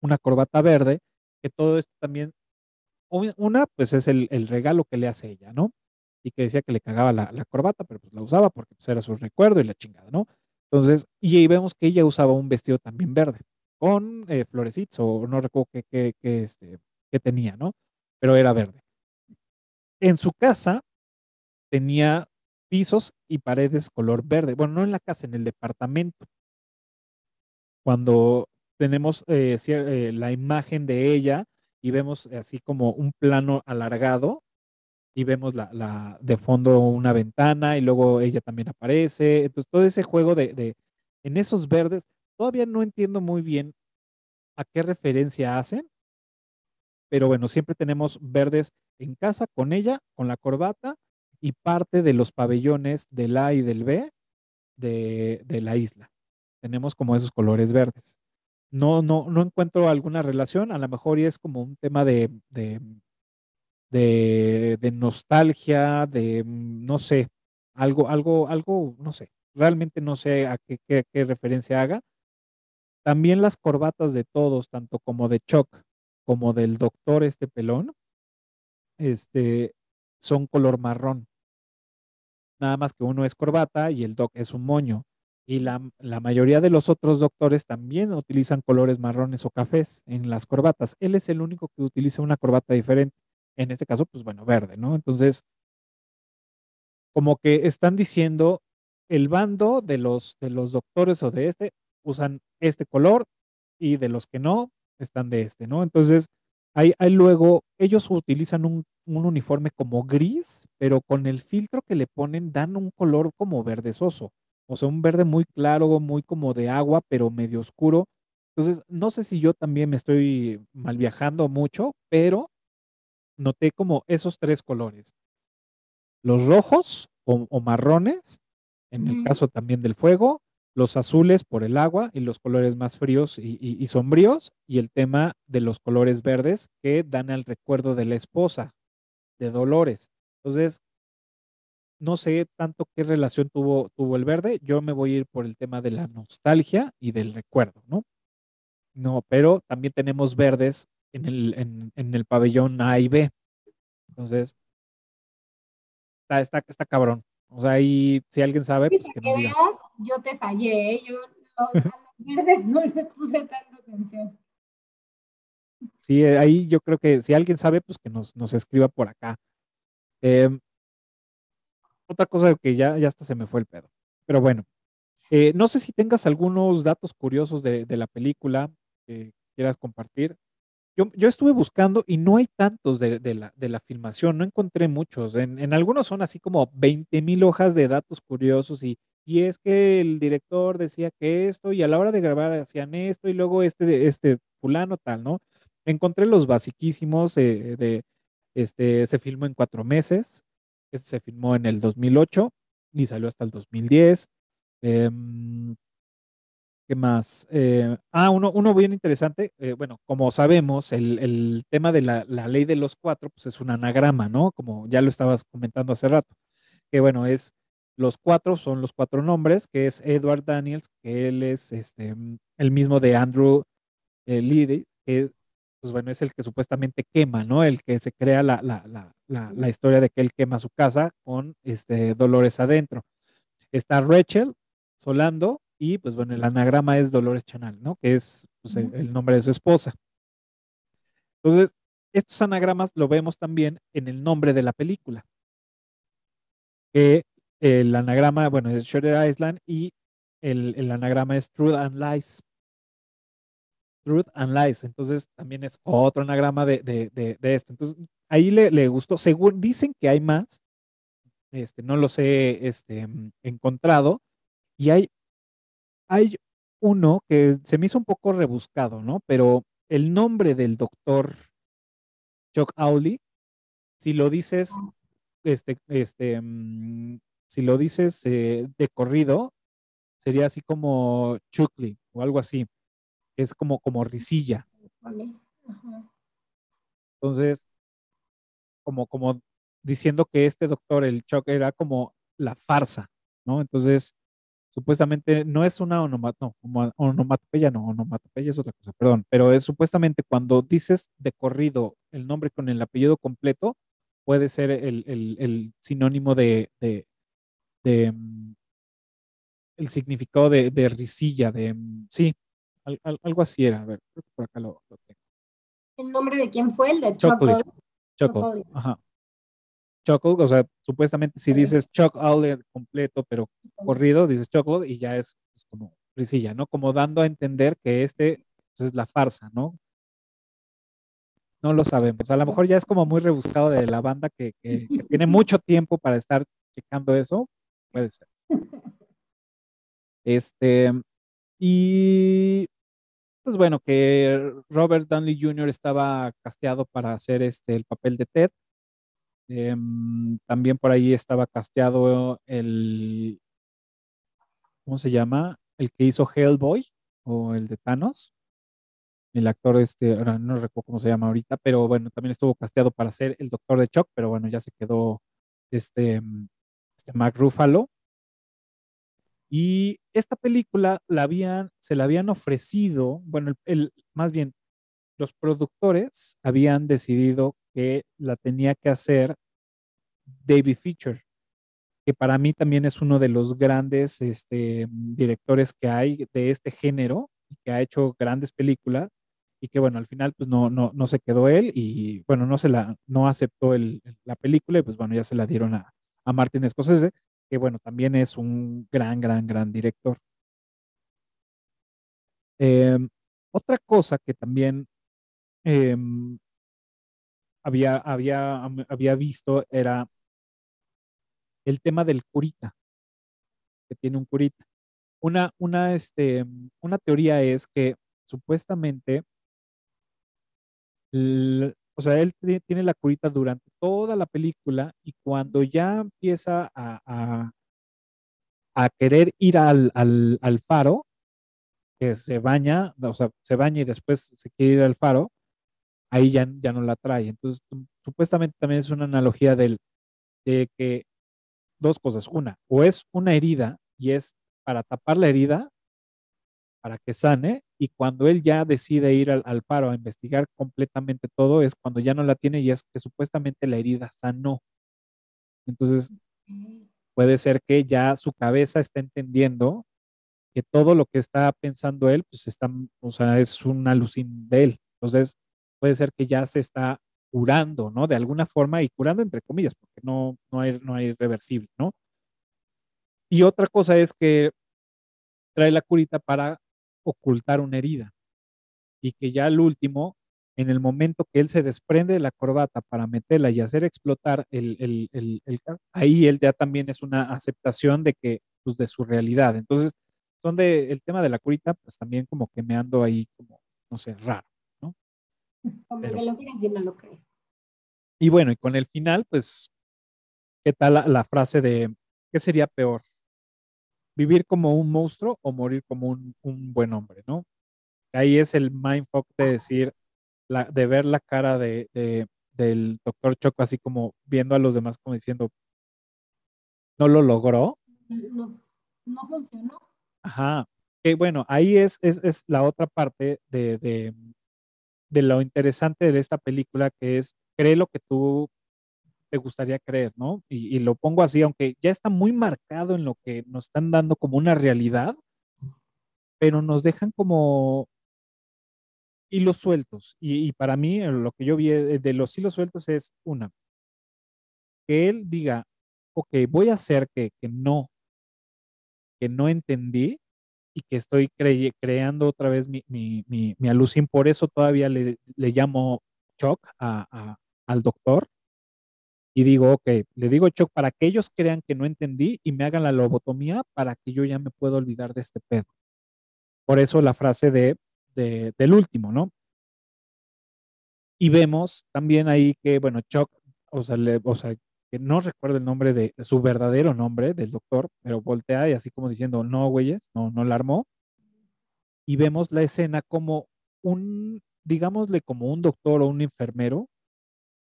una corbata verde, que todo esto también, una, pues es el, regalo que le hace ella, ¿no? Y que decía que le cagaba la, corbata, pero pues la usaba porque pues, era su recuerdo y la chingada, ¿no? Entonces, y ahí vemos que ella usaba un vestido también verde, con eh, florecitos, o no recuerdo qué, qué, este, que tenía, ¿no? Pero era verde. En su casa tenía pisos y paredes color verde. Bueno, no en la casa, en el departamento. Cuando tenemos eh, eh, la imagen de ella y vemos así como un plano alargado y vemos la, de fondo una ventana y luego ella también aparece. Entonces, todo ese juego de, de, en esos verdes, todavía no entiendo muy bien a qué referencia hacen, pero bueno, siempre tenemos verdes en casa con ella, con la corbata y parte de los pabellones del A y del B de, la isla. Tenemos como esos colores verdes. No, no, no encuentro alguna relación, a lo mejor y es como un tema de, de, de, nostalgia, de no sé, algo, algo, algo, no sé, realmente no sé a qué, qué referencia haga. También las corbatas de todos, tanto como de Chuck como del doctor este pelón, este, son color marrón. Nada más que uno es corbata y el doc es un moño. Y la, la, mayoría de los otros doctores también utilizan colores marrones o cafés en las corbatas. Él es el único que utiliza una corbata diferente. En este caso, pues bueno, verde, ¿no? Entonces, como que están diciendo, el bando de los, de los doctores o de este usan este color y de los que no, están de este, ¿no? Entonces, hay, hay luego, ellos utilizan un, un, uniforme como gris, pero con el filtro que le ponen dan un color como verdezoso. o sea, un verde muy claro, muy como de agua, pero medio oscuro. Entonces, no sé si yo también me estoy mal viajando mucho, pero noté como esos tres colores. Los rojos o, o marrones, en el caso también del fuego, los azules por el agua y los colores más fríos y, y- y sombríos, y el tema de los colores verdes que dan al recuerdo de la esposa, de Dolores. Entonces, no sé tanto qué relación tuvo, tuvo el verde, yo me voy a ir por el tema de la nostalgia y del recuerdo, ¿no? No, pero también tenemos verdes en el, en, en el pabellón A y B. Entonces, está, está, está cabrón. O sea, ahí si alguien sabe, pues que nos diga. yo te fallé, ¿eh? Yo los, a los verdes no les puse tanta atención. Sí, eh, ahí yo creo que si alguien sabe, pues que nos, nos escriba por acá. Em, otra cosa que ya, ya hasta se me fue el pedo. Pero bueno, eh, no sé si tengas algunos datos curiosos de, de la película que quieras compartir. Yo, yo estuve buscando y no hay tantos de, de la, filmación, no encontré muchos. En, en algunos son así como 20 mil hojas de datos curiosos y, y es que el director decía que esto y a la hora de grabar hacían esto y luego este, este fulano tal, ¿no? Encontré los basiquísimos eh, de, este, se filmó en cuatro meses, este se filmó en el 2008 y salió hasta el 2010. Em, ¿Qué más? Eh, ah, uno, uno bien interesante. eh, bueno, como sabemos, el, el tema de la, la ley de los cuatro, pues es un anagrama, ¿no? Como ya lo estabas comentando hace rato. Que bueno, es los cuatro, son los cuatro nombres, que es Edward Daniels, que él es este, el mismo de Andrew eh, Liddy, que pues bueno, es el que supuestamente quema, ¿no? El que se crea la, la, la historia de que él quema su casa con este, Dolores adentro. Está Rachel Solando y pues bueno, el anagrama es Dolores Chanal, ¿no? Que es pues, el, el nombre de su esposa. Entonces, estos anagramas lo vemos también en el nombre de la película, que el anagrama, bueno, es Shutter Island y el, el anagrama es Truth and Lies. Truth and Lies. Entonces, también es otro anagrama de, de, de, de esto. Entonces, ahí le, le, gustó. Según dicen que hay más, este, no los he este, encontrado. Y hay, hay uno que se me hizo un poco rebuscado, ¿no? Pero el nombre del doctor Chuck Auli, si lo dices, este, este, um, si lo dices eh, de corrido, sería así como Chuckly o algo así. Es como, como risilla. Entonces, como, como diciendo que este doctor, el Chuck, era como la farsa, ¿no? Entonces, supuestamente no es una onomat no, onomatopeya, no, onomatopeya es otra cosa, perdón, pero es supuestamente cuando dices de corrido el nombre con el apellido completo, puede ser el, el, el sinónimo de, de, de, um, el significado de, de risilla, de, um, sí, al, al, algo así era, a ver, creo que por acá lo, lo tengo. ¿El nombre de quién fue? El de Chocolate. Choco. Choco. Ajá. Chocolate, o sea, supuestamente si dices Choc Outlet completo, pero corrido, dices Chocolate y ya es, es, como risilla, ¿no? Como dando a entender que este pues, es la farsa, ¿no? No lo sabemos. A lo mejor ya es como muy rebuscado de la banda que, que, que tiene mucho tiempo para estar checando eso. Puede ser. Este, y pues bueno, que Robert Downey Jr. estaba casteado para hacer este, el papel de Ted. Eh, también por ahí estaba casteado el, ¿cómo se llama? El que hizo Hellboy o el de Thanos. El actor, este, no recuerdo cómo se llama ahorita, pero bueno, también estuvo casteado para ser el doctor de Chuck, pero bueno, ya se quedó este, este Mark Ruffalo. Y esta película la habían, se la habían ofrecido, bueno, el, el, más bien, los productores habían decidido que la tenía que hacer David Fincher, que para mí también es uno de los grandes este, directores que hay de este género, que ha hecho grandes películas y que bueno, al final pues no, no, no se quedó él y bueno, no se la, no aceptó el, la película y pues bueno, ya se la dieron a, a Martin Scorsese, que bueno, también es un gran, gran, gran director. Eh, otra cosa que también eh, había, había, había visto era el tema del curita. que tiene un curita. Una, una, este, una teoría es que supuestamente, o sea, él tiene la curita durante toda la película y cuando ya empieza a, a, querer ir al, al, al, faro, que se baña, o sea, se baña y después se quiere ir al faro, ahí ya, ya no la trae. Entonces, supuestamente también es una analogía del, de que dos cosas. Una, o es una herida y es para tapar la herida, para que sane, y cuando él ya decide ir al, al faro a investigar completamente todo, es cuando ya no la tiene y es que supuestamente la herida sanó. Entonces, puede ser que ya su cabeza está entendiendo que todo lo que está pensando él, pues está, o sea, es una alucin de él. Entonces, puede ser que ya se está curando, ¿no? De alguna forma, y curando entre comillas, porque no, no, hay, no hay reversible, ¿no? Y otra cosa es que trae la curita para ocultar una herida y que ya al último, en el momento que él se desprende de la corbata para meterla y hacer explotar el, el, el, ahí él ya también es una aceptación de que, pues de su realidad. Entonces, son de, el tema de la curita, pues también como que me ando ahí como, no sé, raro. Como que lo crees y no lo crees. Y bueno, y con el final, pues, ¿qué tal la, frase de qué sería peor? ¿Vivir como un monstruo o morir como un, buen hombre, no? Ahí es el mindfuck de decir, la, de ver la cara de, del doctor Choco así como viendo a los demás como diciendo, no lo logró. No, no funcionó. Ajá. Que bueno, ahí es, es, es la otra parte de, de lo interesante de esta película, que es, cree lo que tú te gustaría creer, ¿no? Y, lo pongo así, aunque ya está muy marcado en lo que nos están dando como una realidad, pero nos dejan como hilos sueltos. Y, para mí, lo que yo vi de los hilos sueltos es una, que él diga, ok, voy a hacer que, que no, que no entendí, y que estoy creando otra vez mi, mi, alucin. Por eso todavía le, llamo shock a, al doctor y digo, ok, le digo shock para que ellos crean que no entendí y me hagan la lobotomía para que yo ya me pueda olvidar de este pedo. Por eso la frase de, de del último, ¿no? Y vemos también ahí que, bueno, Chuck, o sea, le, que no recuerdo el nombre de, su verdadero nombre del doctor, pero voltea y así como diciendo, no, güeyes, no, no la armó. Y vemos la escena como un, digámosle como un doctor o un enfermero,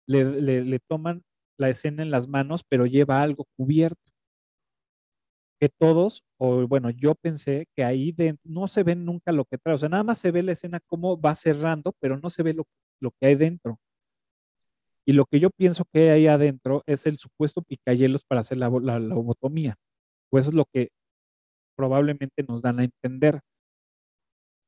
le, le, toman la escena en las manos, pero lleva algo cubierto. Que todos, o bueno, yo pensé que ahí no se ve nunca lo que trae, o sea, nada más se ve la escena como va cerrando, pero no se ve lo, lo que hay dentro. Y lo que yo pienso que hay adentro es el supuesto picayelos para hacer la, la, lobotomía. Pues es lo que probablemente nos dan a entender,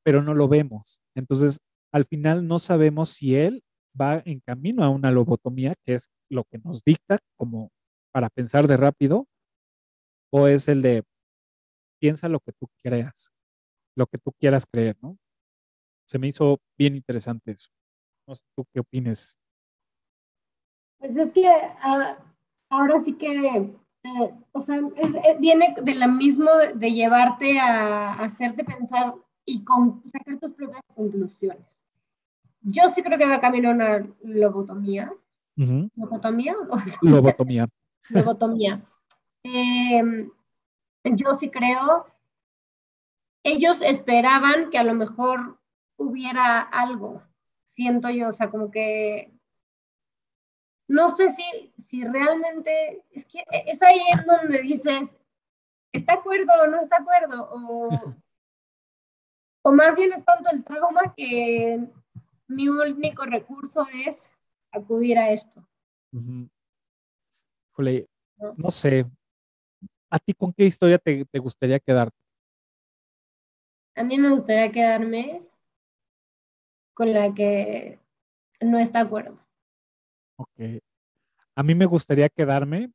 pero no lo vemos. Entonces, al final no sabemos si él va en camino a una lobotomía, que es lo que nos dicta como para pensar de rápido, o es el de piensa lo que tú creas, lo que tú quieras creer, ¿no? Se me hizo bien interesante eso. No sé tú qué opines. Pues es que ah, ahora sí que, eh, o sea, eh, viene de la mismo de, llevarte a, hacerte pensar y con, sacar tus propias conclusiones. Yo sí creo que va a caminar una lobotomía. ¿Lobotomía? Lobotomía. lobotomía. Em, yo sí creo, ellos esperaban que a lo mejor hubiera algo, siento yo, o sea, como que no sé si, si realmente, es que es ahí en donde dices, ¿está acuerdo o no está acuerdo? O, o más bien es tanto el trauma que mi único recurso es acudir a esto. ¿No? sé, ¿a ti con qué historia te, te gustaría quedarte? A mí me gustaría quedarme con la que no está acuerdo. Ok. A mí me gustaría quedarme,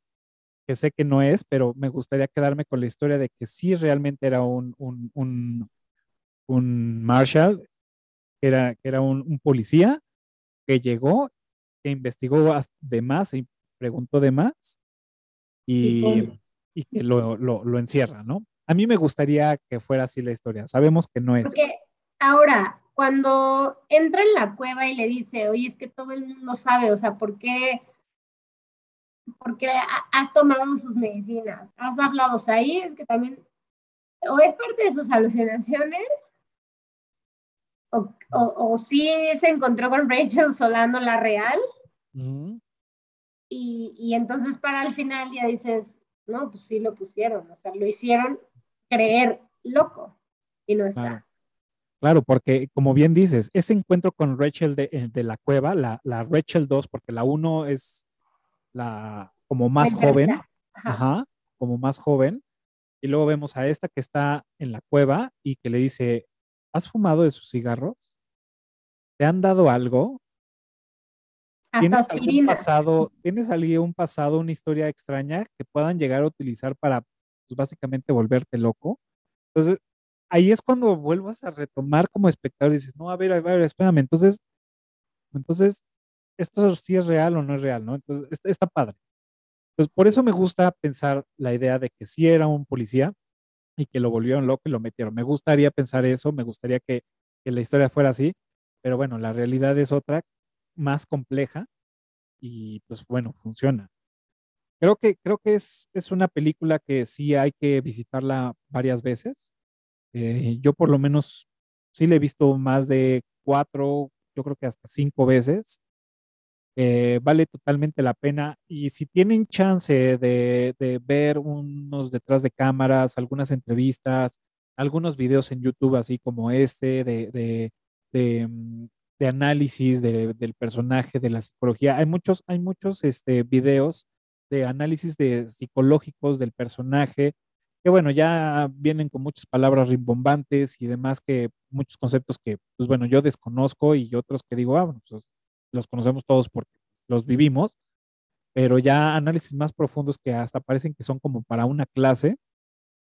que sé que no es, pero me gustaría quedarme con la historia de que sí realmente era un, un, un, un Marshall, que era, que era un, policía que llegó, que investigó de más y preguntó de más y, y que lo, lo, lo, encierra, ¿no? a mí me gustaría que fuera así la historia. Sabemos que no es. Porque ahora, cuando entra en la cueva y le dice, oye, es que todo el mundo sabe, o sea, ¿por qué? Porque has tomado sus medicinas, has hablado, o sea, ahí es que también, o es parte de sus alucinaciones, o, o, sí se encontró con Rachel Solano la real, y, y entonces para el final ya dices, no, pues sí lo pusieron, o sea, lo hicieron creer loco y no está. Claro. porque como bien dices, ese encuentro con Rachel de, eh, la cueva, la, la, Rachel 2, porque la 1 es la como más joven, ajá. como más joven, y luego vemos a esta que está en la cueva y que le dice, ¿has fumado de sus cigarros? ¿Te han dado algo? ¿Tienes algún pasado, ¿Tienes algún pasado, una historia extraña que puedan llegar a utilizar para pues, básicamente volverte loco? Entonces, ahí es cuando vuelvas a retomar como espectador y dices, no, a ver, a ver, espérame, entonces, entonces, esto sí es real o no es real, ¿no? Entonces, está, padre. Entonces, por eso me gusta pensar la idea de que sí era un policía y que lo volvieron loco y lo metieron. Me gustaría pensar eso, me gustaría que, que la historia fuera así, pero bueno, la realidad es otra más compleja y pues bueno, funciona. Creo que, creo que es, es una película que sí hay que visitarla varias veces. Eh, yo por lo menos sí la he visto más de cuatro, yo creo que hasta cinco veces. Eh, vale totalmente la pena. Y si tienen chance de, de, ver unos detrás de cámaras, algunas entrevistas, algunos videos en YouTube, así como este, de, de, de, mm, de análisis del personaje, de la psicología. Hay muchos, hay muchos este, videos de análisis de psicológicos del personaje, que bueno, ya vienen con muchas palabras rimbombantes y demás, que muchos conceptos que, pues bueno, yo desconozco y otros que digo, ah, bueno, pues los conocemos todos porque los vivimos, pero ya análisis más profundos que hasta parecen que son como para una clase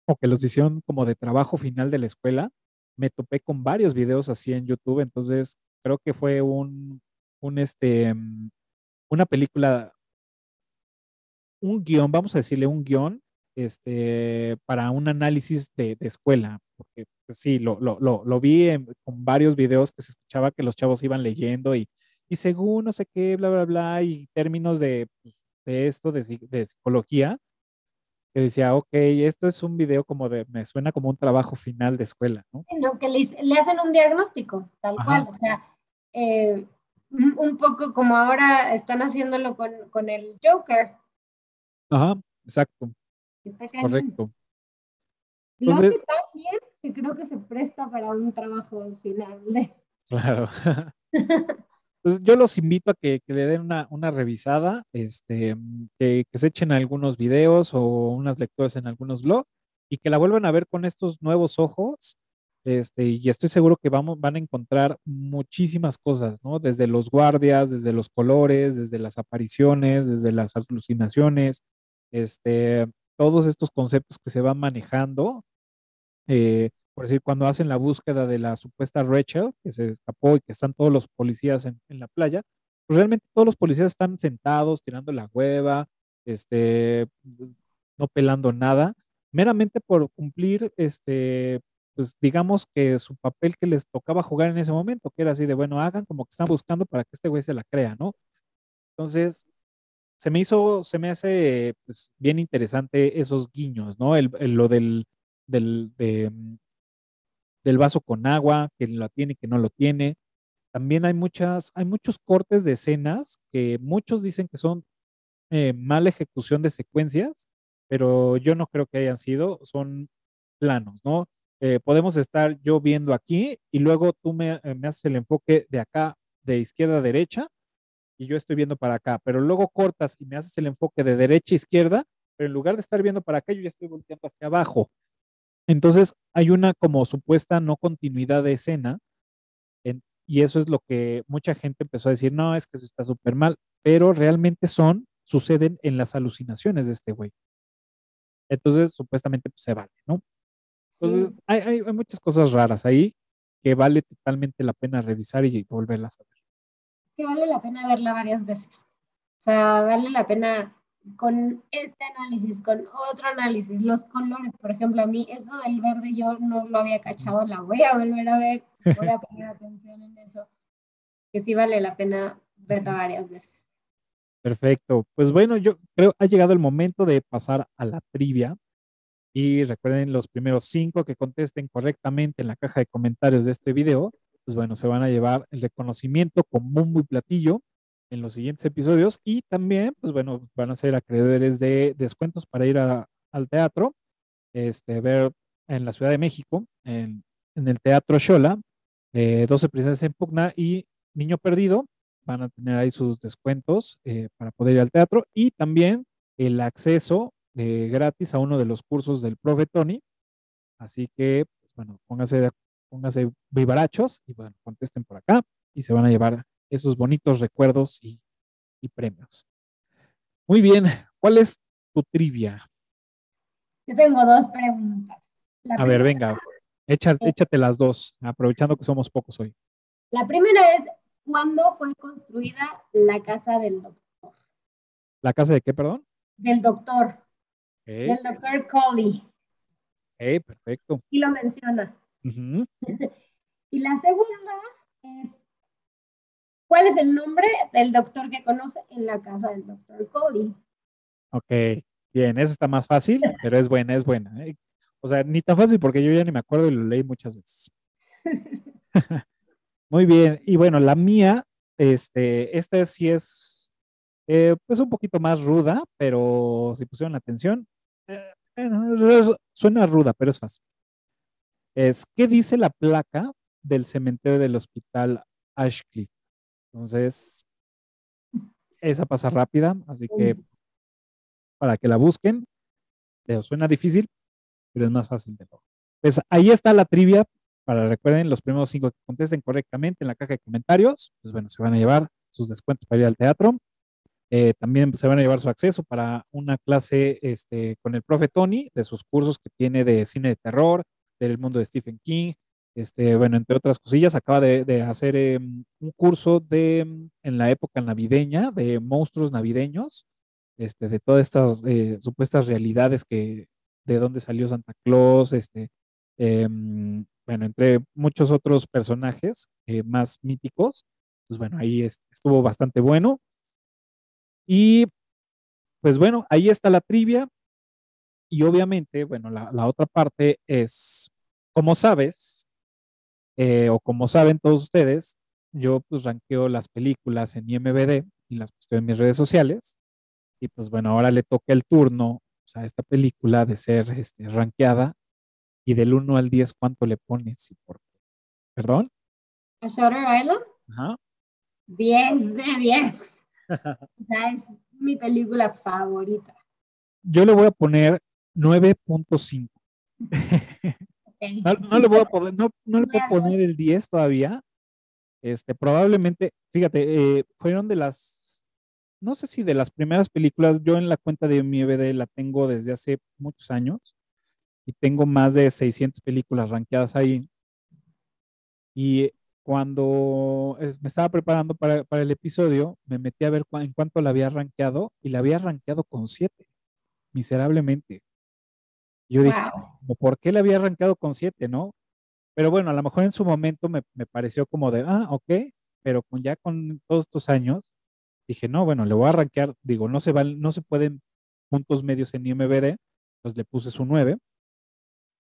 o que los hicieron como de trabajo final de la escuela. Me topé con varios videos así en YouTube, entonces creo que fue un, un este, mm, una película, un guion, vamos a decirle un guion, este, para un análisis de, escuela, porque pues, sí, lo, lo, lo, vi con varios videos que se escuchaba que los chavos iban leyendo y, y según no sé qué, bla, bla, bla, y términos de, pues, de esto, de, de psicología, que decía, ok, esto es un video como de, me suena como un trabajo final de escuela, ¿no? No, que le, le hacen un diagnóstico, tal cual, o sea, eh, un poco como ahora están haciéndolo con, con el Joker. Ajá, exacto. Correcto. Entonces, Lo que está bien que creo que se presta para un trabajo final. Claro. Entonces, yo los invito a que, que le den una, una, revisada, este, que, que, se echen algunos videos o unas lecturas en algunos blogs y que la vuelvan a ver con estos nuevos ojos este, y estoy seguro que vamos, van a encontrar muchísimas cosas, ¿no? Desde los guardias, desde los colores, desde las apariciones, desde las alucinaciones, este, todos estos conceptos que se van manejando. Eh, por decir, cuando hacen la búsqueda de la supuesta Rachel, que se escapó y que están todos los policías en, la playa, pues realmente todos los policías están sentados, tirando la hueva, este, no pelando nada, meramente por cumplir este, pues digamos que su papel que les tocaba jugar en ese momento, que era así de, bueno, hagan como que están buscando para que este güey se la crea, ¿no? Entonces, se me hizo, se me hace pues, bien interesante esos guiños, ¿no? El, lo del, del, mm, del vaso con agua, que lo tiene, que no lo tiene. También hay muchas, hay muchos cortes de escenas que muchos dicen que son eh, mala ejecución de secuencias, pero yo no creo que hayan sido, son planos, ¿no? Eh, podemos estar yo viendo aquí y luego tú me, eh, me, haces el enfoque de acá, de izquierda a derecha, y yo estoy viendo para acá, pero luego cortas y me haces el enfoque de derecha a izquierda, pero en lugar de estar viendo para acá, yo ya estoy volteando hacia abajo. Entonces hay una como supuesta no continuidad de escena, y eso es lo que mucha gente empezó a decir, no, es que eso está súper mal, pero realmente son, suceden en las alucinaciones de este güey. Entonces, supuestamente, pues se vale, ¿no? Entonces, hay, hay, muchas cosas raras ahí que vale totalmente la pena revisar y volverlas a ver. Que vale la pena verla varias veces. O sea, vale la pena con este análisis, con otro análisis, los colores, por ejemplo, a mí eso del verde yo no lo había cachado, la voy a volver a ver, voy a poner atención en eso, que sí vale la pena verla varias veces. Perfecto. Pues bueno, yo creo ha llegado el momento de pasar a la trivia. Y recuerden, los primeros cinco que contesten correctamente en la caja de comentarios de este video, pues bueno, se van a llevar el reconocimiento común muy platillo en los siguientes episodios y también, pues bueno, van a ser acreedores de descuentos para ir al teatro, este, ver en la Ciudad de México, en, el Teatro 12 eh, Princesas en Pugna y Niño Perdido, van a tener ahí sus descuentos eh, para poder ir al teatro y también el acceso eh, gratis a uno de los cursos del profe Tony. Así que, pues bueno, pónganse, pónganse vivarachos y bueno, contesten por acá y se van a llevar esos bonitos recuerdos y, premios. Muy bien, ¿cuál es tu trivia? Yo tengo dos preguntas. a ver, venga, échate las dos, aprovechando que somos pocos hoy. La primera es, ¿cuándo fue construida la casa del doctor? ¿La casa de qué, perdón? Del doctor. Del doctor Coley. perfecto. Y lo menciona. y la segunda es, ¿cuál es el nombre del doctor que conoce en la casa del doctor Coley? Ok, bien, esa está más fácil, pero es buena, es buena. ¿eh? O sea, ni tan fácil porque yo ya ni me acuerdo y lo leí muchas veces. Muy bien, y bueno, la mía, este, esta sí es, eh, pues un poquito más ruda, pero si pusieron atención, eh, suena ruda, pero es fácil. Es, ¿qué dice la placa del cementerio del hospital Ashcliffe? Entonces, esa pasa rápida, así que para que la busquen, suena difícil, pero es más fácil de todo. Pues ahí está la trivia para recuerden, los primeros cinco que contesten correctamente en la caja de comentarios, pues bueno, se van a llevar sus descuentos para ir al teatro. Eh, también se van a llevar su acceso para una clase este, con el profe Tony de sus cursos que tiene de cine de terror, del mundo de Stephen King, este, bueno, entre otras cosillas, acaba de, hacer em, un curso de, em, en la época navideña de monstruos navideños, este, de todas estas eh, supuestas realidades que, de dónde salió Santa Claus, este, em, bueno, entre muchos otros personajes eh, más míticos, pues bueno, ahí estuvo bastante bueno. Y pues bueno, ahí está la trivia. Y obviamente, bueno, la, otra parte es, como sabes, eh, o como saben todos ustedes, yo pues ranqueo las películas en IMBD y las puse en mis redes sociales. Y pues bueno, ahora le toca el turno a esta película de ser este, ranqueada y del 1 al 10, ¿cuánto le pones y por qué? ¿Perdón? ¿A Shutter Island? Ajá. 10 de 10. es mi película favorita. Yo le voy a poner 9.5. no, le voy a poner, no, no le puedo poner el 10 todavía. Este, probablemente, fíjate, eh, fueron de las, no sé si de las primeras películas, yo en la cuenta de mi EBD la tengo desde hace muchos años y tengo más de 600 películas rankeadas ahí. Y cuando me estaba preparando para, el episodio, me metí a ver en cuánto la había rankeado y la había rankeado con 7, miserablemente. Yo dije, ¿por qué la había rankeado con 7, no? Pero bueno, a lo mejor en su momento me, pareció como de, ah, ok, pero con, ya con todos estos años, dije, no, bueno, le voy a rankear, digo, no se, van, no se pueden puntos medios en IMBD, pues le puse su 9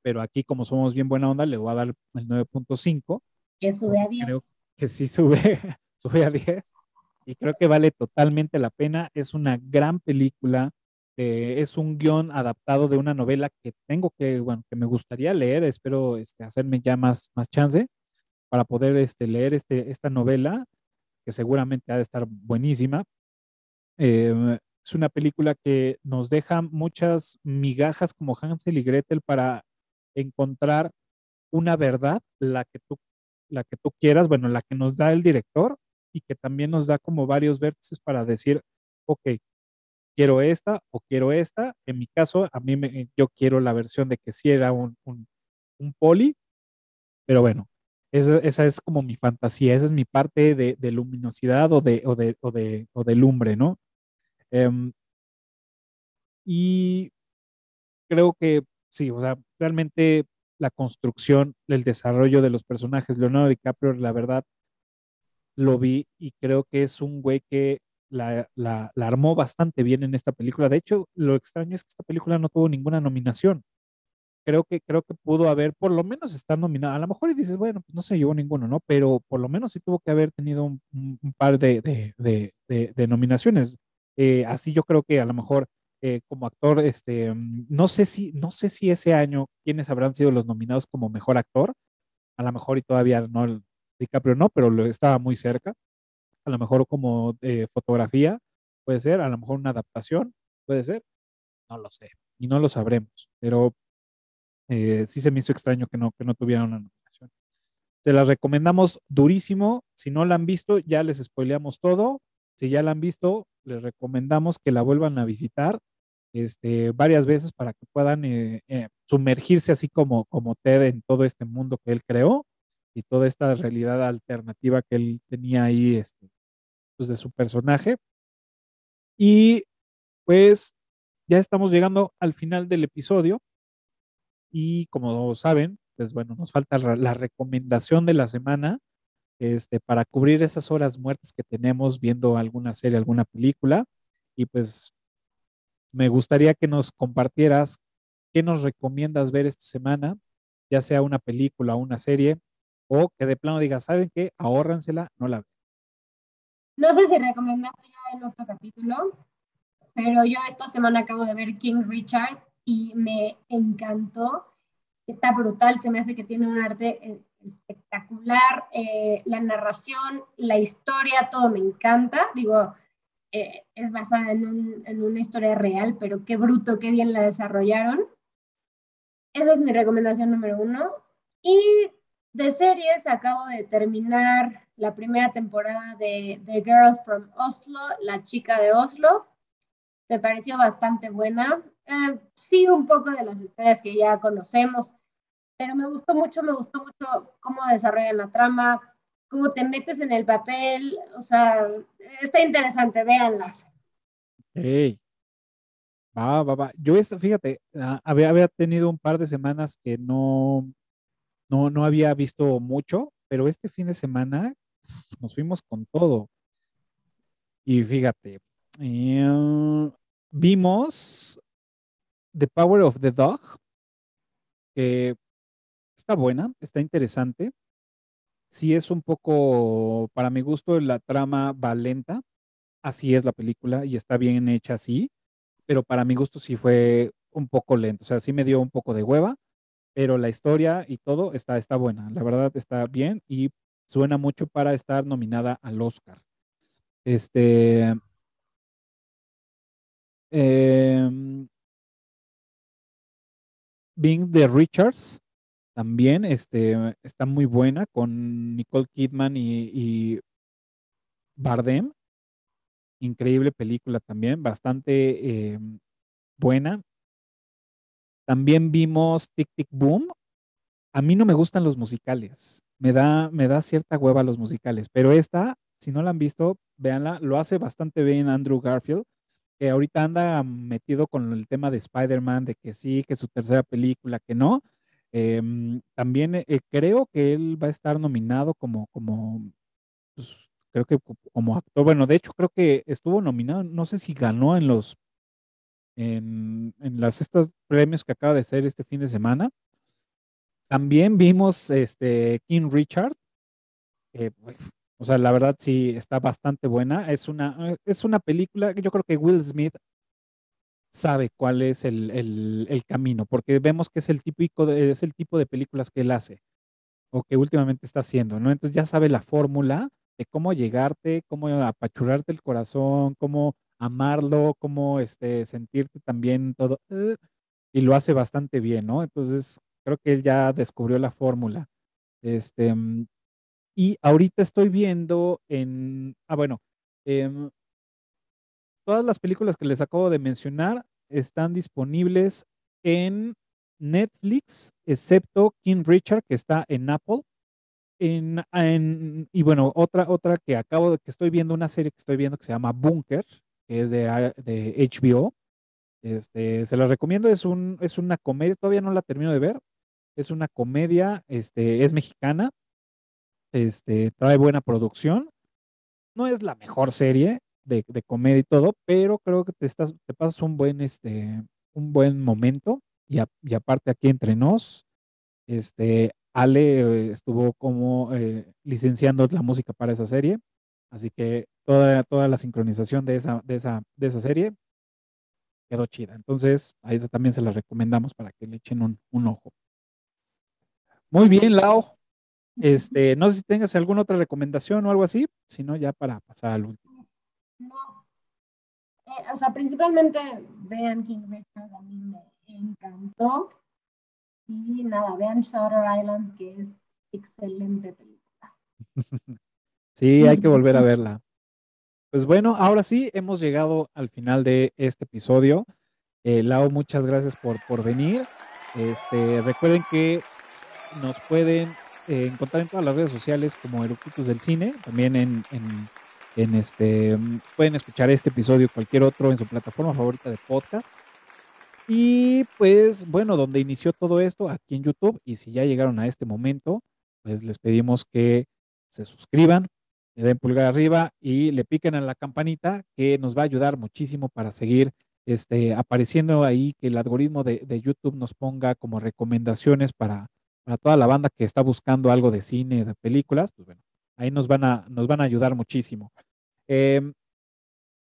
pero aquí como somos bien buena onda, le voy a dar el 9.5. Que sube a 10. Creo que sí sube, sube a 10. Y creo que vale totalmente la pena. Es una gran película. Eh, es un guion adaptado de una novela que tengo que, bueno, que me gustaría leer. Espero este, hacerme ya más, más chance para poder este, leer este, esta novela, que seguramente ha de estar buenísima. Eh, es una película que nos deja muchas migajas como Hansel y Gretel para encontrar una verdad, la que tú, la que tú quieras, bueno, la que nos da el director y que también nos da como varios vértices para decir, ok, quiero esta o quiero esta. En mi caso, a mí yo quiero la versión de que sí era un, un, poli, pero bueno, esa, esa, es como mi fantasía, esa es mi parte de, luminosidad o de, o de, o de, o lumbre, ¿no? Em, y creo que sí, o sea, realmente la construcción, el desarrollo de los personajes, Leonardo DiCaprio, la verdad, lo vi y creo que es un güey que la, armó bastante bien en esta película. De hecho, lo extraño es que esta película no tuvo ninguna nominación. Creo que, creo que pudo haber, por lo menos estar nominada. A lo mejor y dices, bueno, pues no se llevó ninguno, ¿no? Pero por lo menos sí tuvo que haber tenido un, par de, nominaciones. Eh, así yo creo que a lo mejor eh, como actor, este, no sé si, no sé si ese año quiénes habrán sido los nominados como mejor actor. A lo mejor y todavía no, DiCaprio no, pero estaba muy cerca. A lo mejor como eh, fotografía, puede ser, a lo mejor una adaptación, puede ser, no lo sé, y no lo sabremos, pero eh, sí se me hizo extraño que no, que no tuvieran una nominación. Se las recomendamos durísimo, si no la han visto, ya les spoileamos todo, si ya la han visto, les recomendamos que la vuelvan a visitar este, varias veces para que puedan eh, sumergirse así como, como Ted en todo este mundo que él creó y toda esta realidad alternativa que él tenía ahí este, pues de su personaje. Y pues ya estamos llegando al final del episodio y como saben, pues bueno, nos falta la recomendación de la semana este, para cubrir esas horas muertas que tenemos viendo alguna serie, alguna película. Y pues me gustaría que nos compartieras qué nos recomiendas ver esta semana, ya sea una película o una serie, o que de plano digas, ¿saben qué? Ahórransela, no la vean. No sé si recomendaste ya en otro capítulo, pero yo esta semana acabo de ver King Richard y me encantó. Está brutal, se me hace que tiene un arte eh, espectacular, eh, la narración, la historia, todo me encanta. Digo, eh, es basada en, en, una historia real, pero qué bruto, qué bien la desarrollaron. Esa es mi recomendación número uno. Y de series, acabo de terminar la primera temporada de The Girls from Oslo, La chica de Oslo. Me pareció bastante buena. Eh, sí, un poco de las historias que ya conocemos, pero me gustó mucho, me gustó mucho cómo desarrollan la trama, cómo te metes en el papel, o sea, está interesante, véanlas. Hey. Va, va, va. Yo, esta, fíjate, ah, había, había tenido un par de semanas que no, no, no había visto mucho, pero este fin de semana nos fuimos con todo. Y fíjate, eh, vimos The Power of the Dog, que está buena, está interesante sí es un poco, para mi gusto, la trama va lenta. Así es la película y está bien hecha así, pero para mi gusto sí fue un poco lento. O sea, sí me dio un poco de hueva, pero la historia y todo está, está buena. La verdad está bien y suena mucho para estar nominada al Oscar. Este. Eh, Being the Richards también este, está muy buena con Nicole Kidman y, Bardem. Increíble película también, bastante em, buena. También vimos Tic Tic Boom. A mí no me gustan los musicales. Me da, me da cierta hueva los musicales, pero esta, si no la han visto, véanla, lo hace bastante bien Andrew Garfield, que ahorita anda metido con el tema de Spider-Man, de que sí, que su tercera película, que no Em, también eh, creo que él va a estar nominado como, como pues, creo que como actor. Bueno, de hecho creo que estuvo nominado, no sé si ganó en los, en, en las estos premios que acaba de ser este fin de semana. También vimos este King Richard. o sea, la verdad sí está bastante buena. Es una, es una película que yo creo que Will Smith sabe cuál es el, camino, porque vemos que es el, típico es el tipo de películas que él hace o que últimamente está haciendo, ¿no? Entonces ya sabe la fórmula de cómo llegarte, cómo apachurrarte el corazón, cómo amarlo, cómo este, sentirte también todo, eh, y lo hace bastante bien, ¿no? Entonces creo que él ya descubrió la fórmula. Este, mm, y ahorita estoy viendo en, ah, bueno, em, todas las películas que les acabo de mencionar están disponibles en Netflix, excepto King Richard, que está en Apple. En, y bueno, otra, otra que acabo de, que estoy viendo, una serie que estoy viendo que se llama Bunker, que es de, de HBO. Este, se la recomiendo, es, un, es una comedia, todavía no la termino de ver. Es una comedia, este, es mexicana, este, trae buena producción. No es la mejor serie de, de comedia y todo, pero creo que te, estás, te pasas un buen, este, un buen momento. Y, y aparte aquí entre nos, este, Ale estuvo como eh, licenciando la música para esa serie. Así que toda, toda la sincronización de esa, de, esa, de esa serie quedó chida. Entonces, a esa también se la recomendamos para que le echen un, ojo. Muy bien, Lao. Este, no sé si tengas alguna otra recomendación o algo así, sino ya para pasar al último. No. Eh, o sea, principalmente vean King Richard, a mí me encantó. Y nada, vean Shutter Island, que es excelente película. sí, hay que volver a verla. Pues bueno, ahora sí, hemos llegado al final de este episodio. Eh, Lau, muchas gracias por, por venir. Este, recuerden que nos pueden eh, encontrar en todas las redes sociales como Eructitos del Cine, también en, este, pueden escuchar este episodio, cualquier otro en su plataforma favorita de podcast. Y pues bueno, donde inició todo esto, aquí en YouTube, y si ya llegaron a este momento, pues les pedimos que se suscriban, le den pulgar arriba y le piquen a la campanita que nos va a ayudar muchísimo para seguir este, apareciendo ahí, que el algoritmo de, YouTube nos ponga como recomendaciones para, para, toda la banda que está buscando algo de cine, de películas, pues bueno, ahí nos van a, nos van a ayudar muchísimo. Em,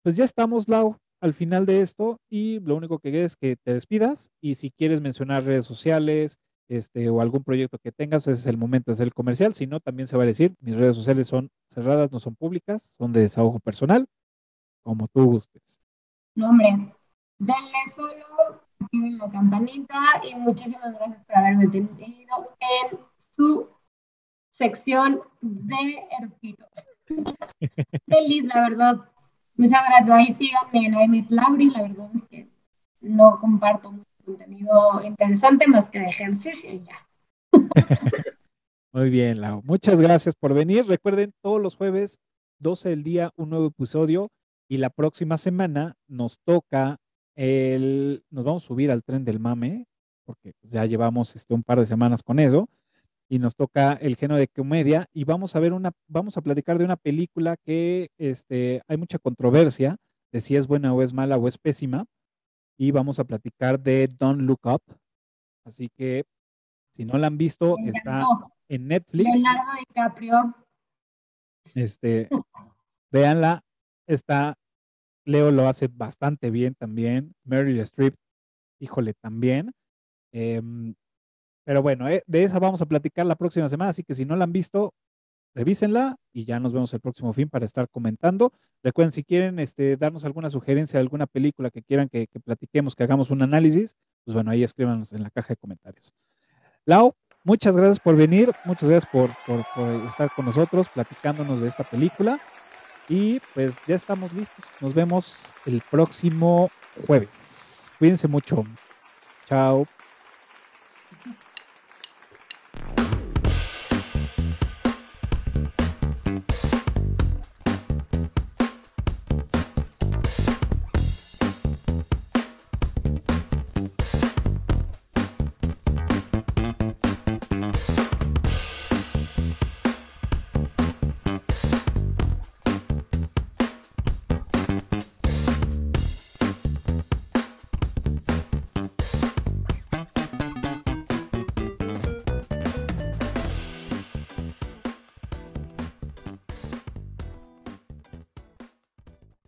pues ya estamos, Lau, al final de esto y lo único que es que te despidas y si quieres mencionar redes sociales, este, o algún proyecto que tengas, ese es el momento de hacer el comercial. Si no, también se va a decir, mis redes sociales son cerradas, no son públicas, son de desahogo personal, como tú gustes. No, hombre, denle follow, activen la campanita y muchísimas gracias por haberme tenido en su sección de eructitos. Feliz, la verdad. Muchas gracias. Ahí síganme en Aimit Lauri, la verdad es que no comparto mucho contenido interesante más que ejercicio y ya. Muy bien, Lau. Muchas gracias por venir. Recuerden, todos los jueves, 12 del día, un nuevo episodio. Y la próxima semana nos toca el. Nos vamos a subir al tren del mame, porque pues, ya llevamos este, un par de semanas con eso. Y nos toca el género de comedia. Y vamos a ver una. Vamos a platicar de una película que este, hay mucha controversia de si es buena o es mala o es pésima y vamos a platicar de Don't Look Up. Así que si no la han visto, está en Netflix. Leonardo DiCaprio. Este, véanla, está, Leo lo hace bastante bien también. Meryl Streep, híjole, también. Em, pero bueno, eh, de esa vamos a platicar la próxima semana, así que si no la han visto, revísenla y ya nos vemos el próximo fin para estar comentando. Recuerden, si quieren este, darnos alguna sugerencia alguna película que quieran que, platiquemos, que hagamos un análisis, pues bueno, ahí escríbanos en la caja de comentarios. Lau, muchas gracias por venir, muchas gracias por, estar con nosotros platicándonos de esta película. Y pues ya estamos listos. Nos vemos el próximo jueves. Cuídense mucho. Chao.